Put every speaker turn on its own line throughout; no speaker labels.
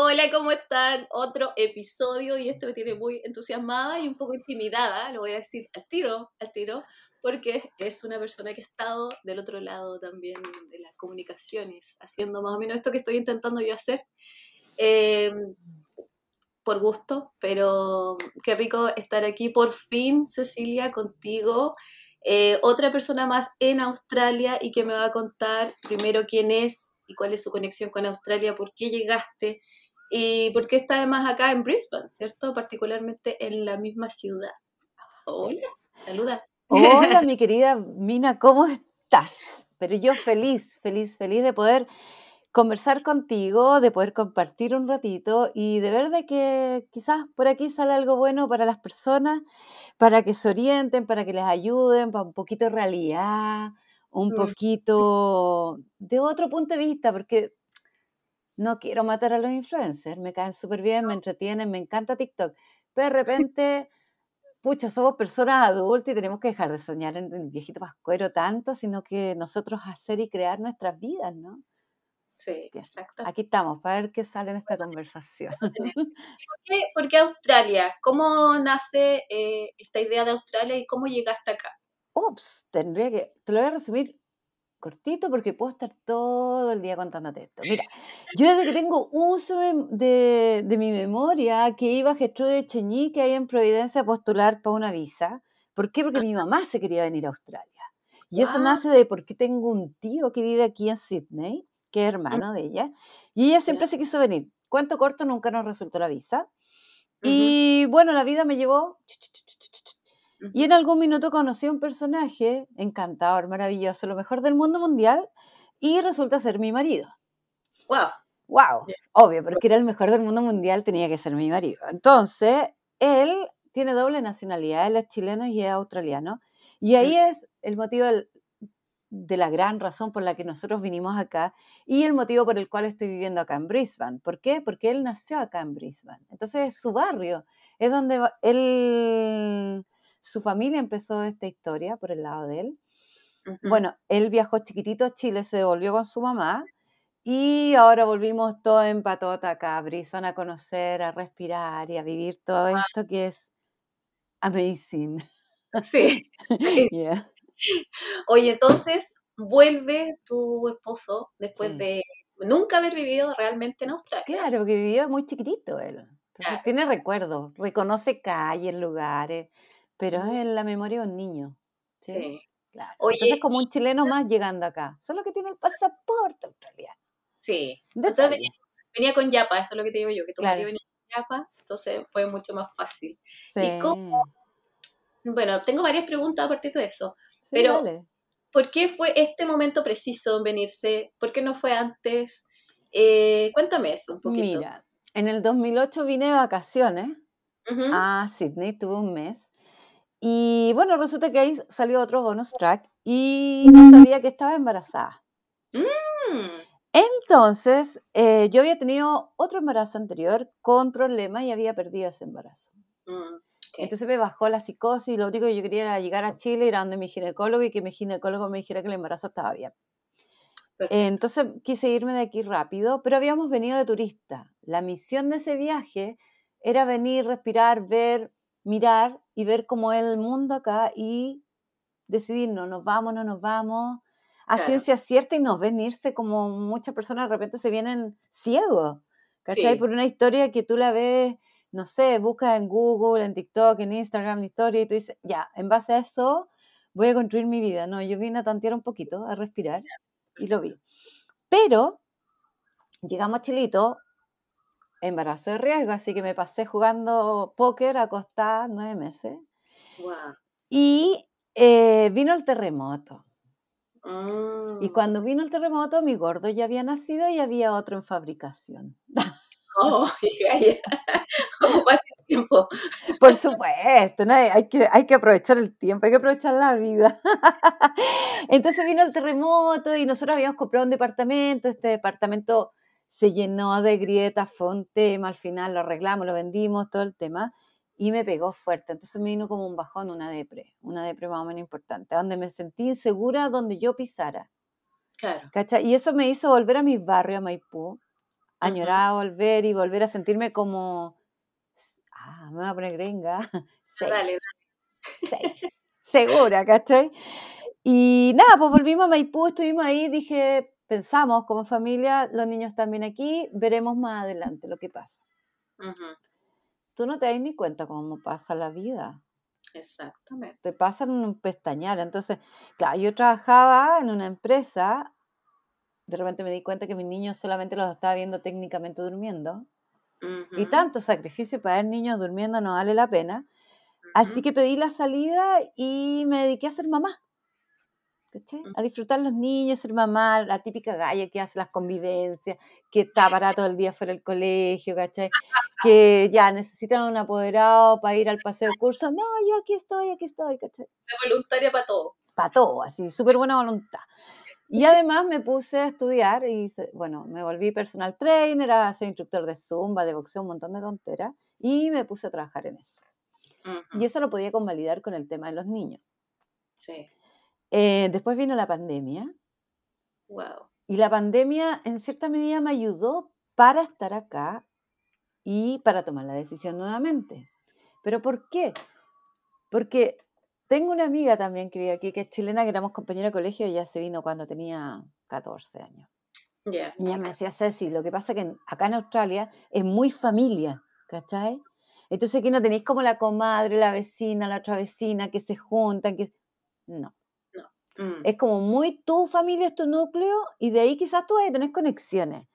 Hola, ¿cómo están? Otro episodio y esto me tiene muy entusiasmada y un poco intimidada, lo voy a decir al tiro, al tiro, porque es una persona que ha estado del otro lado también de las comunicaciones, haciendo más o menos esto que estoy intentando yo hacer. Eh, por gusto, pero qué rico estar aquí por fin, Cecilia, contigo. Eh, otra persona más en Australia y que me va a contar primero quién es y cuál es su conexión con Australia, por qué llegaste y por qué está además acá en Brisbane, ¿cierto? Particularmente en la misma ciudad. Hola, saluda.
Hola, mi querida Mina, ¿cómo estás? Pero yo feliz, feliz, feliz de poder conversar contigo, de poder compartir un ratito y de ver de que quizás por aquí sale algo bueno para las personas, para que se orienten, para que les ayuden, para un poquito de realidad, un
Mm.
poquito de otro punto de vista, porque no quiero matar a los influencers, me caen súper bien, me entretienen, me encanta TikTok, pero de repente, pucha, somos personas adultas y tenemos que dejar de soñar en el viejito pascuero tanto, sino que nosotros hacer y crear nuestras vidas, ¿no?
Sí, exacto.
Aquí estamos, para ver qué sale en esta conversación.
¿Por qué, por qué Australia? ¿Cómo nace eh, esta idea de Australia y cómo llegaste acá?
Ups, tendría que, te lo voy a resumir cortito porque puedo estar todo el día contándote esto. Mira, yo desde que tengo uso de, mi memoria que iba a Gertrude Cheñique ahí en Providencia a postular para una visa. ¿Por qué? Porque mi mamá se quería venir a Australia. Y eso
Guau.
nace de porque tengo un tío que vive aquí en Sydney, que es hermano de ella, y ella siempre se quiso venir. Cuento corto, nunca nos resultó la visa. Y bueno, la vida me llevó y en algún minuto conocí a un personaje encantador, maravilloso, lo mejor del mundo mundial, y resulta ser mi marido.
Wow.
¡Wow!
Bien.
Obvio, porque era el mejor del mundo mundial, tenía que ser mi marido. Entonces, él tiene doble nacionalidad, él es chileno y es australiano. Y ahí es el motivo del- de la gran razón por la que nosotros vinimos acá y el motivo por el cual estoy viviendo acá en Brisbane. ¿Por qué? Porque él nació acá en Brisbane. Entonces, es su barrio, es donde él, su familia empezó esta historia por el lado de él. Bueno, él viajó chiquitito a Chile, se devolvió con su mamá y ahora volvimos todos en patota acá a Brisbane a conocer, a respirar y a vivir todo esto que es amazing.
Sí.
Yeah.
Oye, entonces vuelve tu esposo después
Sí.
de nunca haber vivido realmente en Australia.
Claro, porque vivía muy chiquitito él. Entonces
Claro.
tiene recuerdos, reconoce calles, lugares, pero es en la memoria de un niño. ¿sí?
Sí.
Claro.
Oye,
Entonces como un chileno más llegando acá, solo que tiene el pasaporte australiano.
Sí. Entonces venía, venía con Yapa, eso es lo que te digo yo, que tu
Claro.
venía con Yapa, entonces fue mucho más fácil.
Sí.
¿Y cómo? Bueno, tengo varias preguntas a partir de eso.
Sí,
pero-
dale.
¿Por qué fue este momento preciso en venirse? ¿Por qué no fue antes? Eh, cuéntame eso un poquito.
Mira, en el 2008 vine de vacaciones
Ujú.
a Sydney, tuve un mes. Y bueno, resulta que ahí salió otro bonus track y no sabía que estaba embarazada.
Mm,
Entonces, eh, yo había tenido otro embarazo anterior con problemas y había perdido ese embarazo.
mm.
Entonces me bajó la psicosis y lo único que yo quería era llegar a Chile, ir a donde mi ginecólogo y que mi ginecólogo me dijera que el embarazo estaba bien. Eh, Entonces quise irme de aquí rápido, pero habíamos venido de turista. La misión de ese viaje era venir, respirar, ver, mirar y ver cómo es el mundo acá y decidir, no nos vamos, no nos vamos, a
Claro.
ciencia cierta y no venirse como muchas personas de repente se vienen ciegos, ¿cachai?
Sí.
Por una historia que tú la ves, no sé, buscas en Google, en TikTok, en Instagram, la historia y tú dices, ya, en base a eso voy a construir mi vida. No, yo vine a tantear un poquito, a respirar y lo vi. Pero llegamos a Chilito, embarazo de riesgo, así que me pasé jugando póker acostada nueve meses.
Wow.
Y eh, vino el terremoto. Y
Mm.
cuando vino el terremoto, mi gordo ya había nacido y había otro en fabricación.
Oh, ya. Ocupaste tiempo.
Por supuesto, ¿no? hay, que, hay que aprovechar el tiempo, hay que aprovechar la vida. Entonces vino el terremoto y nosotros habíamos comprado un departamento, este departamento se llenó de grietas, fue un tema, al final lo arreglamos, lo vendimos, todo el tema, y me pegó fuerte. Entonces me vino como un bajón, una depre, una depre más o menos importante, donde me sentí insegura donde yo pisara.
Claro.
Y eso me hizo volver a mi barrio, a Maipú, añorar volver y volver a sentirme como, ah, me voy a poner gringa,
Dale,
dale. segura, ¿cachai? Y nada, pues volvimos a Maipú, estuvimos ahí, dije, pensamos como familia, los niños también aquí, veremos más adelante lo que pasa. Tú no te das ni cuenta cómo pasa la vida.
Exactamente.
Te pasan en un pestañar. Entonces, claro, yo trabajaba en una empresa, de repente me di cuenta que mis niños solamente los estaba viendo técnicamente durmiendo. Y tanto sacrificio para ver niños durmiendo no vale la pena. Así que pedí la salida y me dediqué a ser mamá. A disfrutar los niños, ser mamá, la típica galla que hace las convivencias, que está para todo el día fuera del colegio, ¿cachai? Que ya necesitan un apoderado para ir al paseo curso. No, yo aquí estoy, aquí estoy, ¿cachai?
La voluntaria para todo.
Para todo, así, súper buena voluntad. Y además me puse a estudiar y, bueno, me volví personal trainer, a ser instructor de zumba, de boxeo, un montón de tonteras, y me puse a trabajar en eso. Y eso lo podía convalidar con el tema de los niños.
Sí.
Eh, después vino la pandemia.
Wow.
Y la pandemia en cierta medida me ayudó para estar acá y para tomar la decisión nuevamente. ¿Pero por qué? Porque tengo una amiga también que vive aquí, que es chilena, que éramos compañera de colegio, y ella se vino cuando tenía 14 años.
Yeah.
Y ella me decía, Ceci, lo que pasa es que acá en Australia es muy familia, ¿cachai? Entonces aquí no tenéis como la comadre, la vecina, la otra vecina, que se juntan, que... No.
Mm.
Es como muy tu familia es tu núcleo y de ahí quizás tú vas a tener conexiones,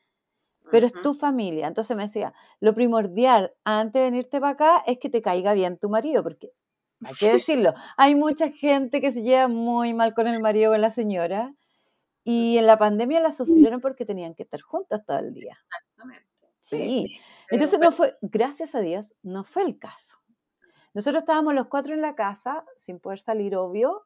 pero es tu familia. Entonces me decía, lo primordial antes de venirte para acá es que te caiga bien tu marido, porque hay que decirlo, hay mucha gente que se lleva muy mal con el marido o con la señora y en la pandemia la sufrieron porque tenían que estar juntos todo el día.
Exactamente.
Sí. Entonces no fue, gracias a Dios, no fue el caso. Nosotros estábamos los cuatro en la casa, sin poder salir, obvio,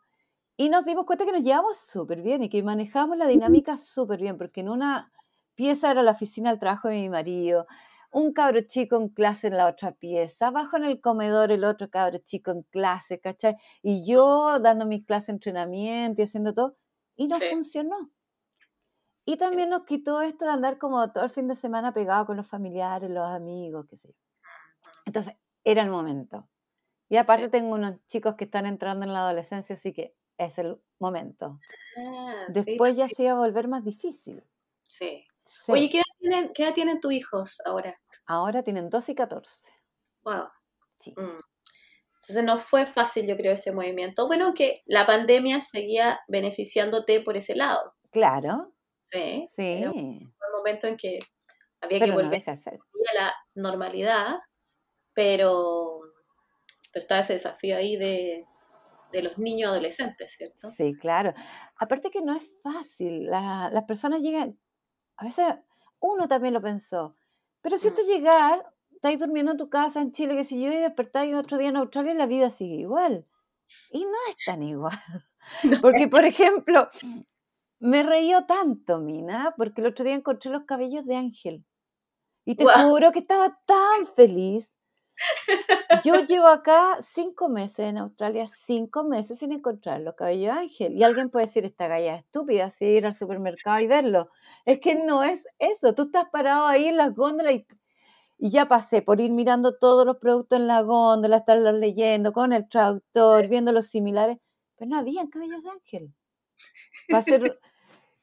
y nos dimos cuenta que nos llevamos súper bien y que manejamos la dinámica súper bien, porque en una pieza era la oficina del trabajo de mi marido, un cabro chico en clase en la otra pieza, abajo en el comedor el otro cabro chico en clase, ¿cachai? Y yo dando mis clases de entrenamiento y haciendo todo, y no funcionó. Y también nos quitó esto de andar como todo el fin de semana pegado con los familiares, los amigos, qué sé yo. Entonces, era el momento. Y aparte tengo unos chicos que están entrando en la adolescencia, así que es el momento.
Ah,
Después
sí,
ya se iba a volver más difícil.
Sí.
Sí.
Oye, ¿qué edad, tienen, ¿qué edad tienen tus hijos ahora?
Ahora tienen 12 y 14.
Wow.
Sí.
Mm. Entonces no fue fácil, yo creo, ese movimiento. Bueno, que la pandemia seguía beneficiándote por ese lado.
Claro,
Sí.
sí.
Era un momento en que había
Pero
que volver a la normalidad, pero, pero estaba ese desafío ahí de, de los niños adolescentes, ¿cierto?
Sí, claro. Aparte que no es fácil. la- las personas llegan, a veces uno también lo pensó, pero si
Mm.
es llegar, estáis durmiendo en tu casa en Chile, que si yo, y despertáis otro día en Australia, la vida sigue igual. Y no es tan igual. Porque, por ejemplo, me reíó tanto, Mina, porque el otro día encontré los cabellos de Ángel. Y te juro que estaba tan feliz. Yo llevo acá cinco meses en Australia, cinco meses sin encontrar los cabellos Ángel. Y alguien puede decir, esta galla es estúpida, así ir al supermercado y verlo. Es que no es eso. Tú estás parado ahí en las góndolas y, y ya pasé por ir mirando todos los productos en la góndola, estarlos leyendo con el traductor, viendo los similares. Pero no habían cabellos de Ángel. Va a ser...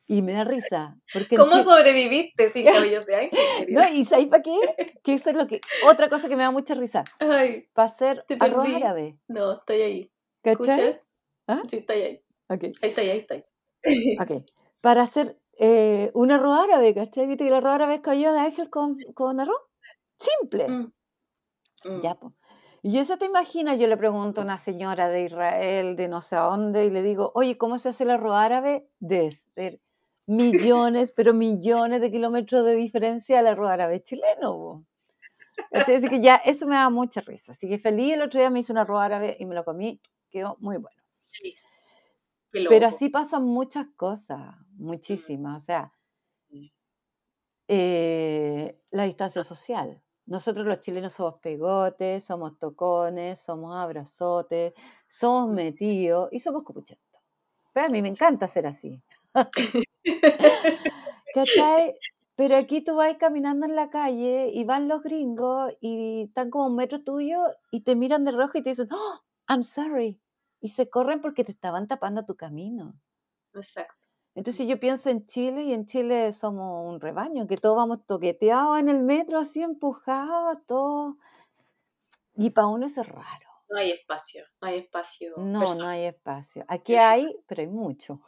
Y me da risa. Porque
¿Cómo sobreviviste sin cabellos de ángel? querida?
no, ¿y sabes para qué? Que eso es lo que. Otra cosa que me da mucha risa.
Ay,
Para hacer arroz árabe.
no, estoy ahí.
¿Cachai?
¿Escuchas?
¿Ah?
Sí, estoy ahí.
Ok,
Ahí está, ahí está. ahí.
ok. Para hacer eh, un arroz árabe, ¿cachai? ¿Viste que el arroz árabe es cabello de ángel con, con arroz? Simple.
Mm. Mm.
Ya, pues. Y yo eso te imaginas, yo le pregunto a una señora de Israel, de no sé a dónde, y le digo, oye, ¿cómo se hace el arroz árabe? De ser millones, pero millones de kilómetros de diferencia al arroz árabe chileno. Así que ya, eso me da mucha risa. Así que feliz, el otro día me hice un arroz árabe y me lo comí, quedó muy bueno.
Feliz.
Pero así pasan muchas cosas, muchísimas. O sea, eh, la distancia social. Nosotros los chilenos somos pegotes, somos tocones, somos abrazotes, somos
Mm.
metidos y somos cupuchentos. Pero a mí me encanta ser así. ¿Cachai? Pero aquí tú vas caminando en la calle y van los gringos y están como un metro tuyo y te miran de rojo y te dicen, oh, I'm sorry. Y se corren porque te estaban tapando tu camino.
Exacto.
Entonces yo pienso en Chile y en Chile somos un rebaño, que todos vamos toqueteados en el metro, así empujados, todos. Y para uno eso es raro.
No hay espacio, no hay espacio.
No, no hay espacio. Aquí hay, pero hay mucho.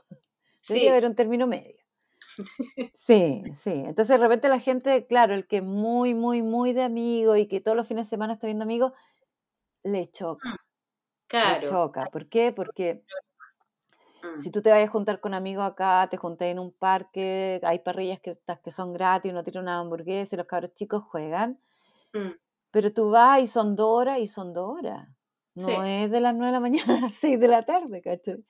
Que
Sí,
haber un término medio. Sí, sí. Entonces de repente la gente, claro, el que es muy, muy, muy de amigo y que todos los fines de semana está viendo amigos, le choca, le
claro.
choca. ¿Por qué? Porque
Mm,
si tú te vas a juntar con amigos acá, te juntas en un parque, hay parrillas que, que son gratis, uno tira una hamburguesa y los cabros chicos juegan,
mm,
pero tú vas y son dos horas y son dos horas. No
Sí.
es de las nueve de la mañana a las seis de la tarde, ¿cachai?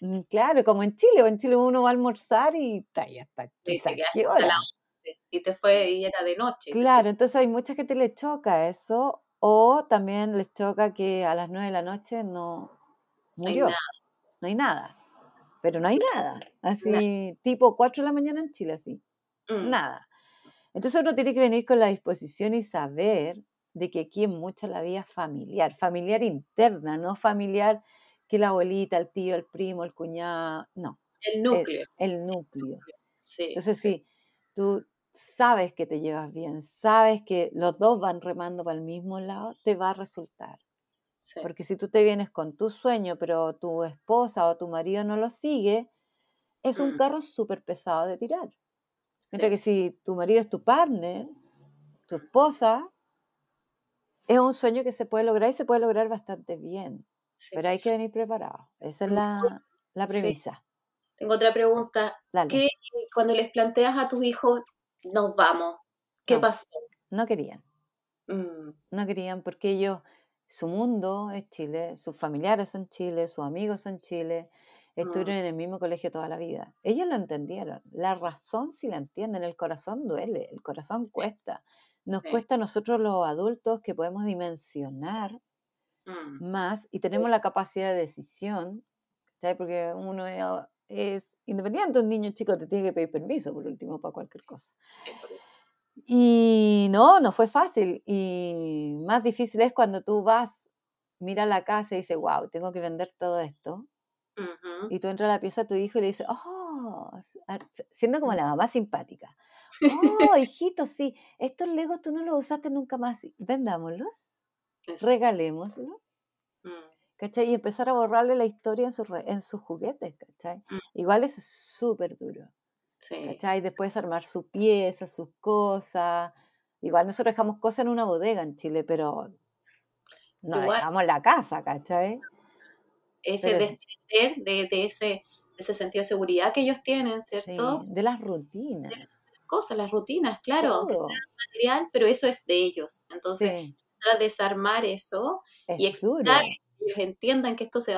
Mm, Claro, como en Chile, o en Chile uno va a almorzar y está ahí hasta
Y te
quizás
quedaste
qué
hasta
hora.
las 11 y te fue y era de noche.
Claro, entonces hay mucha gente le choca eso, o también les choca que a las nueve de la noche no
fue- no hay
murió,
nada.
no hay nada, pero no hay nada, así tipo 4 de la mañana en Chile, así,
Mm,
nada. Entonces uno tiene que venir con la disposición y saber de que aquí es mucho la vida familiar, familiar interna, no familiar que la abuelita, el tío, el primo, el cuñado, no,
El núcleo.
el núcleo.
Sí,
Entonces,
sí.
sí, tú sabes que te llevas bien, sabes que los dos van remando para el mismo lado, te va a resultar.
sí.
Porque si tú te vienes con tu sueño, pero tu esposa o tu marido no lo sigue, es un
Mm,
carro súper pesado de tirar. Mientras que si tu marido es tu partner, tu esposa, es un sueño que se puede lograr y se puede lograr bastante bien.
Sí.
Pero hay que venir preparado. Esa es la, la
sí.
premisa.
Tengo otra pregunta.
Dale.
¿Qué cuando les planteas a tus hijos, nos vamos? ¿Qué
No,
pasó?
no querían.
Mm,
no querían porque ellos, su mundo es Chile, sus familiares son Chile, sus amigos son Chile, estuvieron
mm,
en el mismo colegio toda la vida. Ellos lo entendieron. La razón sí la entienden, el corazón duele, el corazón cuesta. Nos
sí.
cuesta a nosotros los adultos que podemos dimensionar
Mm,
más y tenemos la capacidad de decisión, ¿sabes? Porque uno es, es independiente, un niño chico te tiene que pedir permiso por último para cualquier cosa. Y no, no fue fácil. Y más difícil es cuando tú vas, mira la casa y dices, wow, tengo que vender todo esto. Y tú entras a la pieza de tu hijo y le dices, oh, a- siendo como la mamá simpática. Oh, hijito, sí, estos legos tú no los usaste nunca más. Vendámoslos,
Eso.
regalémoslos,
Mm,
¿cachai? Y empezar a borrarle la historia en en sus juguetes, ¿cachai?
mm,
Igual eso es súper duro.
sí.
¿cachai? Después armar su pieza, sus cosas. Igual nosotros dejamos cosas en una bodega en Chile, pero no
Igual,
dejamos la casa, ¿cachai?
ese
Pero
desprender de, de ese, de ese sentido de seguridad que ellos tienen,
sí,
¿cierto?
de las rutinas,
Cosas, las rutinas, claro, aunque sea
todo.
material, pero eso es de ellos. Entonces,
Sí,
desarmar eso y
duro,
explicar que ellos entiendan que esto se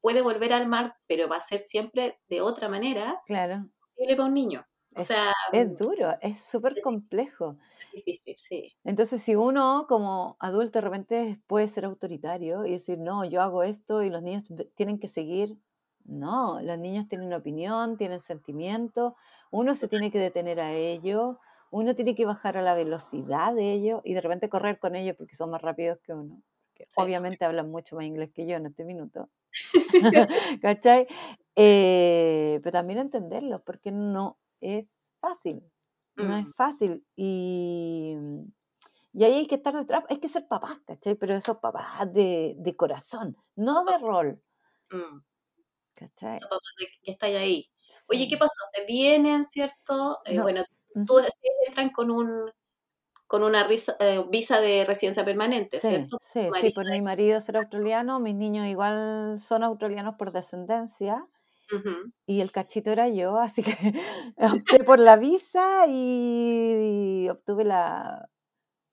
puede volver a armar, pero va a ser siempre de otra manera
claro.
posible para un niño. O
Es,
sea,
es duro, es súper
es
complejo.
difícil, sí.
Entonces, si uno como adulto de repente puede ser autoritario y decir, no, yo hago esto y los niños tienen que seguir, no, los niños tienen opinión, tienen sentimientos, uno se tiene que detener a ellos, uno tiene que bajar a la velocidad de ellos y de repente correr con ellos porque son más rápidos que uno.
Sí.
obviamente hablan mucho más inglés que yo en este minuto. ¿Cachai? Eh, pero también entenderlos porque no es fácil. No es
Mm,
fácil. Y, y ahí hay que estar detrás, hay que ser papás, ¿cachai? Pero esos papás de, de corazón, no de rol,
mm.
¿cachai?
Esos papás de- que están ahí. Oye, ¿qué pasó? Se vienen, ¿cierto? Eh,
No.
bueno, tú entran con un con una risa- eh, visa de residencia permanente,
Sí,
¿cierto?
sí, sí, por mi marido ser australiano, mis niños igual son australianos por descendencia
ujú,
y el cachito era yo, así que opté por la visa y obtuve la,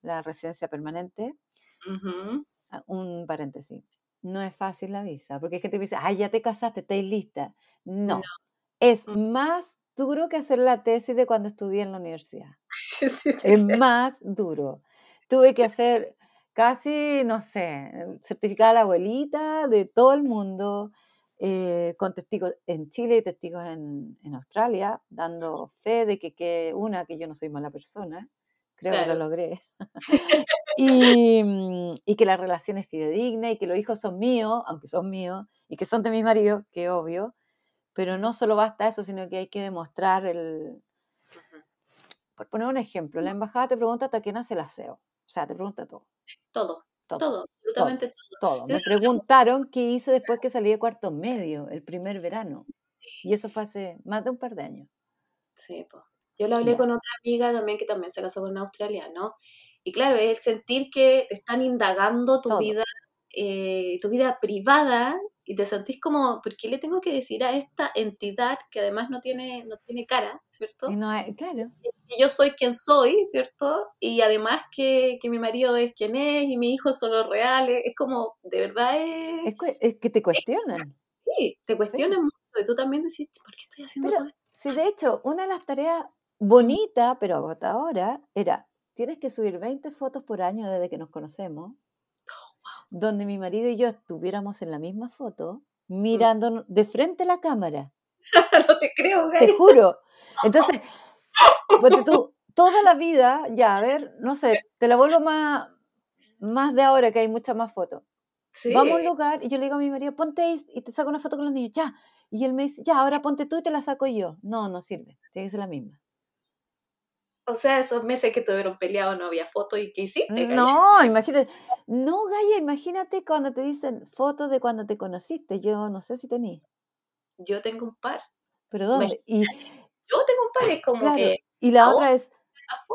la residencia permanente.
Ujú.
Ah, Un paréntesis. No es fácil la visa, porque hay gente que dice, ay, ya te casaste, estáis lista. No,
No.
es
Mm.
más duro que hacer la tesis de cuando estudié en la universidad.
Sí,
Es más duro. Tuve que hacer casi, no sé, certificar a la abuelita de todo el mundo, eh, con testigos en Chile y testigos en, en Australia, dando fe de que, que, una, que yo no soy mala persona, creo que lo logré, y, mm, y que la relación es fidedigna y que los hijos son míos, aunque son míos, y que son de mi marido, que obvio, pero no solo basta eso, sino que hay que demostrar el, por poner un ejemplo, la embajada te pregunta hasta quién hace el aseo. O sea, te pregunta todo,
Todo,
todo,
todo,
todo,
absolutamente todo.
todo.
Sí,
Me preguntaron qué hice después que salí de cuarto medio, el primer verano. Y eso fue hace más de un par de años.
Sí, po. Yo lo hablé con otra amiga también que también se casó con un australiano. Y claro, es el sentir que están indagando tu
Todo.
vida, eh, tu vida privada y te sentís como, ¿por qué le tengo que decir a esta entidad que además no tiene, no tiene cara, ¿cierto?
No claro,
Que yo soy quien soy, ¿cierto? Y además que, que mi marido es quien es y mis hijos son los reales. Es como, de verdad es...
es, que te cuestionan.
Sí, te
Sí.
cuestionan mucho y tú también decís, ¿por qué estoy haciendo
Pero
todo esto?
si de hecho, una de las tareas bonitas, pero agotadora, era, tienes que subir 20 fotos por año desde que nos conocemos, donde mi marido y yo estuviéramos en la misma foto, mirándonos de frente a la cámara.
no te creo,
Te
Gay.
juro. Entonces, ponte tú, toda la vida, ya, a ver, no sé, te la vuelvo más, más de ahora que hay muchas más fotos.
Sí.
Vamos a un lugar y yo le digo a mi marido, ponte ahí y te saco una foto con los niños, ya. Y él me dice, ya, ahora ponte tú y te la saco yo. No, no sirve, tiene que ser la misma.
O sea, esos meses que tuvieron peleado no había fotos y ¿qué hiciste? Gaya?
No, imagínate, no, Gaya, imagínate cuando te dicen fotos de cuando te conociste. Yo no sé si tení,
Yo tengo un par.
pero ¿dónde? Y
Yo tengo un par, es como
claro,
que
y la otra es, es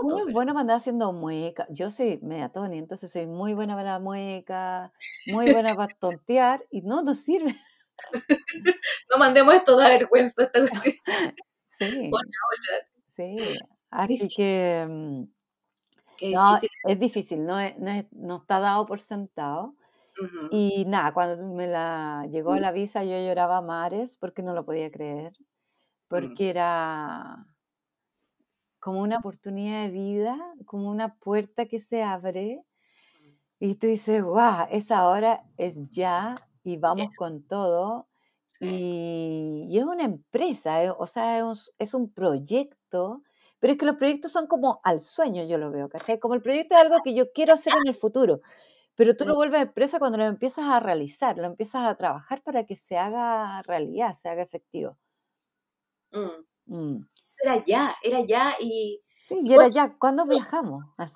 pero-
bueno para andar haciendo mueca. Yo soy media Tony, entonces soy muy buena para la mueca, muy buena para tontear y no, no sirve.
No mandemos esto, da vergüenza esta cuestión.
Sí, sí. Así que mm,
Qué
no,
difícil.
es difícil, no, es- no, es- no está dado por sentado. Y nada, cuando me la llegó la visa yo lloraba a mares porque no lo podía creer, porque era como una oportunidad de vida, como una puerta que se abre y tú dices, guau, esa hora es ya y vamos con todo.
Sí.
Y, y es una empresa, eh, o sea, es un, es un proyecto, pero es que los proyectos son como al sueño, yo lo veo, ¿cachai? Como el proyecto es algo que yo quiero hacer en el futuro, pero tú lo vuelves empresa cuando lo empiezas a realizar, lo empiezas a trabajar para que se haga realidad, se haga efectivo.
Mm.
Mm.
Era ya, era ya y
Sí, y era
¿Cuánto
ya, ¿cuándo viajamos? Así.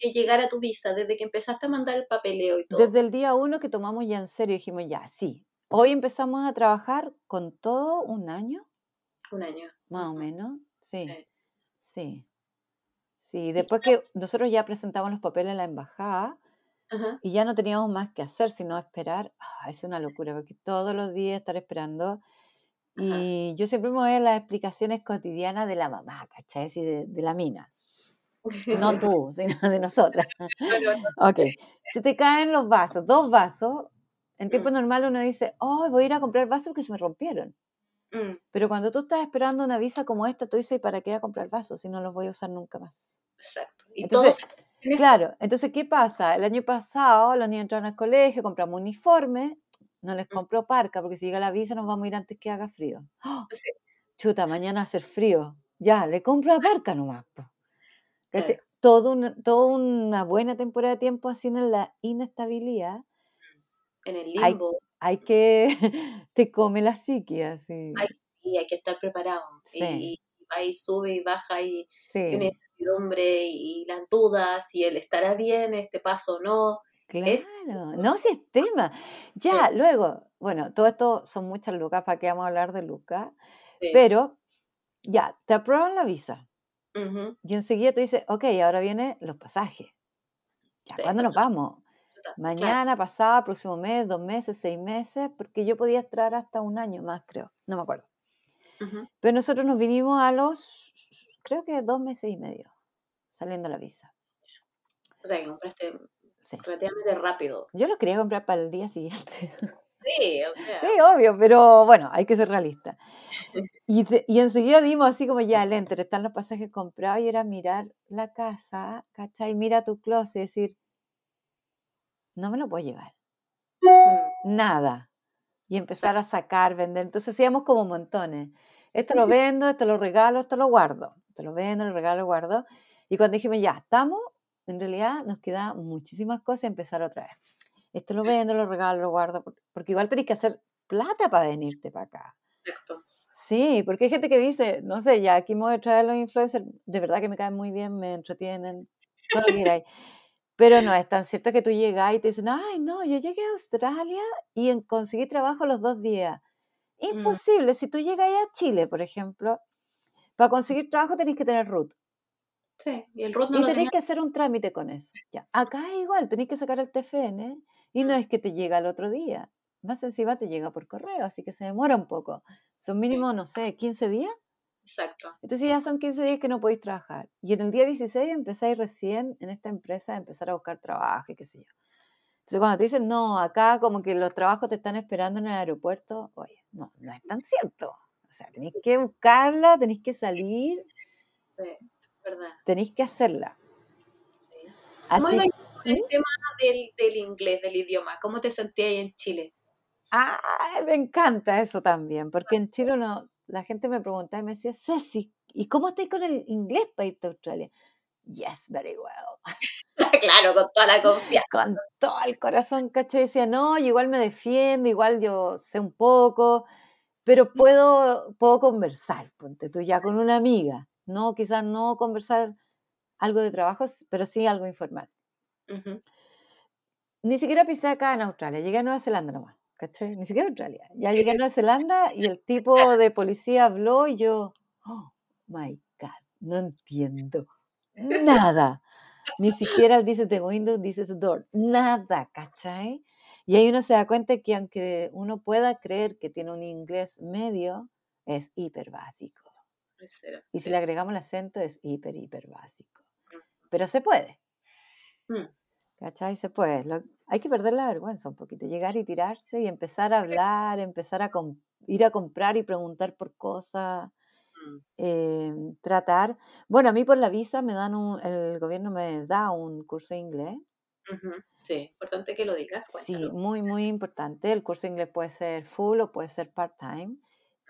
que llegara tu visa desde que empezaste a mandar el papeleo y todo.
Desde el día uno que tomamos ya en serio, dijimos ya, sí. Hoy empezamos a trabajar con todo un año,
Un año.
más o menos. Sí,
Sí.
Sí. Sí, después que nosotros ya presentamos los papeles en la embajada
Ajá.
y ya no teníamos más que hacer sino esperar, ah, es una locura porque todos los días estar esperando
Ajá.
y yo siempre me voy a las explicaciones cotidianas de la mamá, ¿cachai? Así de, de la mina. No tú, sino de nosotras. Ok, se te caen los vasos, dos vasos. En tiempo
Mm.
normal uno dice, oh, voy a ir a comprar vasos porque se me rompieron.
Mm,
Pero cuando tú estás esperando una visa como esta, tú dices, ¿para qué voy a comprar vasos si no los voy a usar nunca más?
exacto. Y
Entonces,
todos.
Claro, entonces, ¿qué pasa? El año pasado los niños entraron al colegio, compramos uniforme, no les
Mm.
compró parca porque si llega la visa nos vamos a ir antes que haga frío. ¡Ah!
Sí.
Chuta, mañana va a hacer frío. Ya, le compro la parca nomás. Todo una, toda una buena temporada de tiempo así en la inestabilidad.
En el limbo.
Hay que, te come la psique así.
Hay, sí, hay que estar preparado.
Sí,
Y, y ahí sube y baja y, y una
sí,
incertidumbre y, las dudas y el estará bien este paso o no. Es
claro. No, si es tema. Ya, luego, bueno, todo esto son muchas lucas, ¿para qué vamos a hablar de lucas?
sí.
Pero, ya, te aprueban la visa. Y enseguida te dice, ok, ahora vienen los pasajes. Ya,
sí,
¿cuándo nos vamos?
Claro.
Mañana, pasado, próximo mes, dos meses, seis meses, porque yo podía estar hasta un año más, creo. No me acuerdo.
Ujú.
Pero nosotros nos vinimos a los, creo que dos meses y medio, saliendo la visa.
O sea, que compraste
Sí.
relativamente rápido.
Yo lo quería comprar para el día siguiente.
Sí, o sea.
Sí, obvio, pero bueno, hay que ser realista. Y, te- y enseguida dimos así como ya el enter, están los pasajes comprados y era mirar la casa, ¿cachai? Mira tu closet y decir, no me lo puedo llevar,
Mm,
nada. Y empezar a sacar, vender. Entonces hacíamos como montones. Esto lo vendo, esto lo regalo, esto lo guardo. Esto lo vendo, lo regalo, lo guardo. Y cuando dijimos, ya, estamos, en realidad nos quedan muchísimas cosas y empezar otra vez. Esto lo vendo, lo regalo, lo guardo, por- porque igual tenés que hacer plata para venirte para acá.
Exacto.
Sí, porque hay gente que dice, no sé, ya aquí me voy a traer los influencers, de verdad que me caen muy bien, me entretienen, todo lo que queráis. Pero no es tan cierto que tú llegas y te dicen, ay, no, yo llegué a Australia y en- conseguí trabajo los dos días.
Mm.
Imposible, si tú llegas a Chile, por ejemplo, para conseguir trabajo tenés que tener root
Sí, y el root no
y
lo
tenés
tenía.
que hacer un trámite con eso. Ya. Acá es igual, tenés que sacar el TFN y no
Mm.
es que te llega el otro día. Más encima te llega por correo, así que se demora un poco. Son mínimo, no sé, 15 días.
Exacto.
Entonces ya son 15 días que no podéis trabajar. Y en el día 16 empezáis recién en esta empresa a empezar a buscar trabajo y qué sé yo. Entonces cuando te dicen, no, acá como que los trabajos te están esperando en el aeropuerto, oye, no, no es tan cierto. O sea, tenéis que buscarla, tenéis que salir,
Sí, verdad.
tenéis que hacerla.
Sí. ¿Cómo
Así,
iba con el
¿Mm?
tema del, del inglés, del idioma? ¿Cómo te sentías ahí en Chile?
ah, me encanta eso también, porque en Chile uno- la gente me preguntaba y me decía, Ceci, ¿y cómo estás con el inglés para irte a Australia? Yes, very well.
claro, con toda la confianza.
con todo el corazón, ¿cachai? Decía, no, yo igual me defiendo, igual yo sé un poco, pero puedo, puedo conversar, ponte tú ya con una amiga, no, quizás no conversar algo de trabajo, pero sí algo informal. Ni siquiera pisé acá en Australia, llegué a Nueva Zelanda nomás, ¿cachai? Ni siquiera Australia. Ya llegué a Nueva Zelanda y el tipo de policía habló y yo, oh my God, no entiendo nada. Ni siquiera dices the window, dices door, nada, ¿cachai? Y ahí uno se da cuenta que aunque uno pueda creer que tiene un inglés medio, es hiper básico. Y si le agregamos el acento, es hiper, hiper básico. Pero se puede. ¿Cachai? Se puede. Lo- hay que perder la vergüenza un poquito, llegar y tirarse y empezar a hablar, empezar a ir a comprar y preguntar por cosas,
Mm.
eh, tratar. Bueno, a mí por la visa me dan un, el gobierno me da un curso de inglés.
Sí, importante que lo digas,
Sí, muy, muy importante. El curso de inglés puede ser full o puede ser part-time.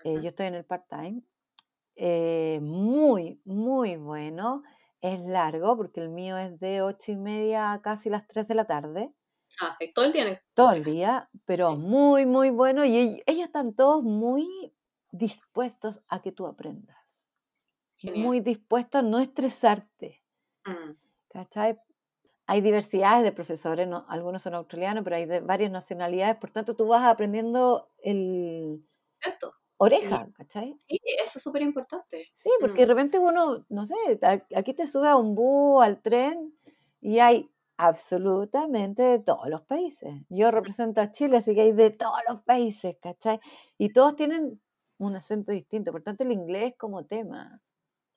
Eh, yo estoy en el part-time. Eh, muy, muy bueno. Es largo porque el mío es de ocho y media a casi las 3 de la tarde.
Ah, todo el día
todo el día, pero muy, muy bueno y ell- ellos están todos muy dispuestos a que tú aprendas,
Genial.
muy dispuestos a no estresarte,
Mm.
¿cachai? Hay diversidades de profesores, no- algunos son australianos, pero hay de varias nacionalidades, por tanto tú vas aprendiendo el
Cierto.
Oreja, ¿cachai?
Sí, eso es súper importante.
Sí, porque de repente uno, no sé, aquí te sube a un bus, al tren, y hay absolutamente de todos los países. Yo represento a Chile, así que hay de todos los países, ¿cachai? Y todos tienen un acento distinto, por tanto el inglés como tema.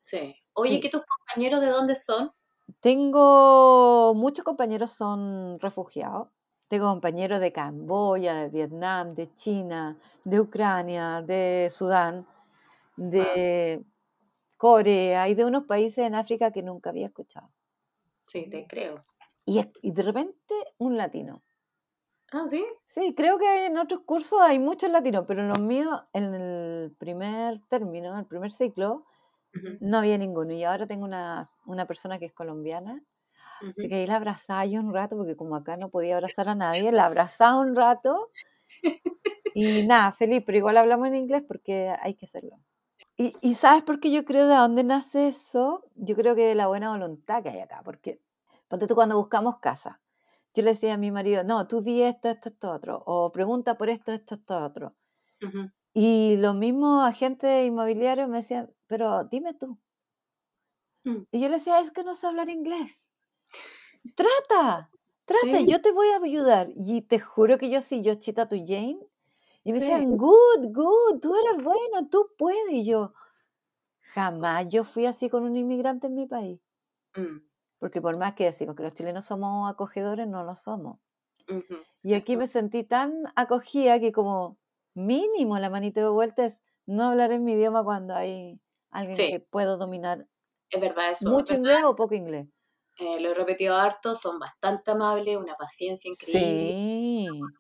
Sí. Oye,
Sí.
¿que tus compañeros de dónde son?
Tengo muchos compañeros son refugiados. Tengo compañeros de Camboya, de Vietnam, de China, de Ucrania, de Sudán, de Corea y de unos países en África que nunca había escuchado.
Sí, te creo.
Y, de repente un latino.
Ah, sí.
Sí, creo que en otros cursos hay muchos latinos, pero en los míos, en el primer término, el primer ciclo, no había ninguno. Y ahora tengo una, una persona que es colombiana, así que ahí la abrazaba yo un rato, porque como acá no podía abrazar a nadie, la abrazaba un rato. Y nada, feliz, pero igual hablamos en inglés porque hay que hacerlo. Y, y ¿sabes por qué yo creo de dónde nace eso? Yo creo que de la buena voluntad que hay acá, porque ponte tú cuando buscamos casa, yo le decía a mi marido, no, tú di esto, esto, esto, otro, o pregunta por esto, esto, esto, otro.
Ujú.
Y los mismos agentes inmobiliarios me decían, pero dime tú.
Mm.
Y yo le decía, es que no sé hablar inglés. Trata, trata,
Sí.
yo te voy a ayudar. Y te juro que yo sí, yo chita tu Jane. Y me
Sí.
decían, good, good, tú eres bueno, tú puedes. Y yo, jamás yo fui así con un inmigrante en mi país.
Mm.
porque por más que decimos que los chilenos somos acogedores, no lo somos. Y aquí me sentí tan acogida que como mínimo la manito de vuelta es no hablar en mi idioma cuando hay alguien
Sí,
que puedo dominar
es verdad eso, es
mucho
verdad.
inglés o poco inglés.
Eh, lo he repetido harto, son bastante amables, una paciencia increíble,
Sí,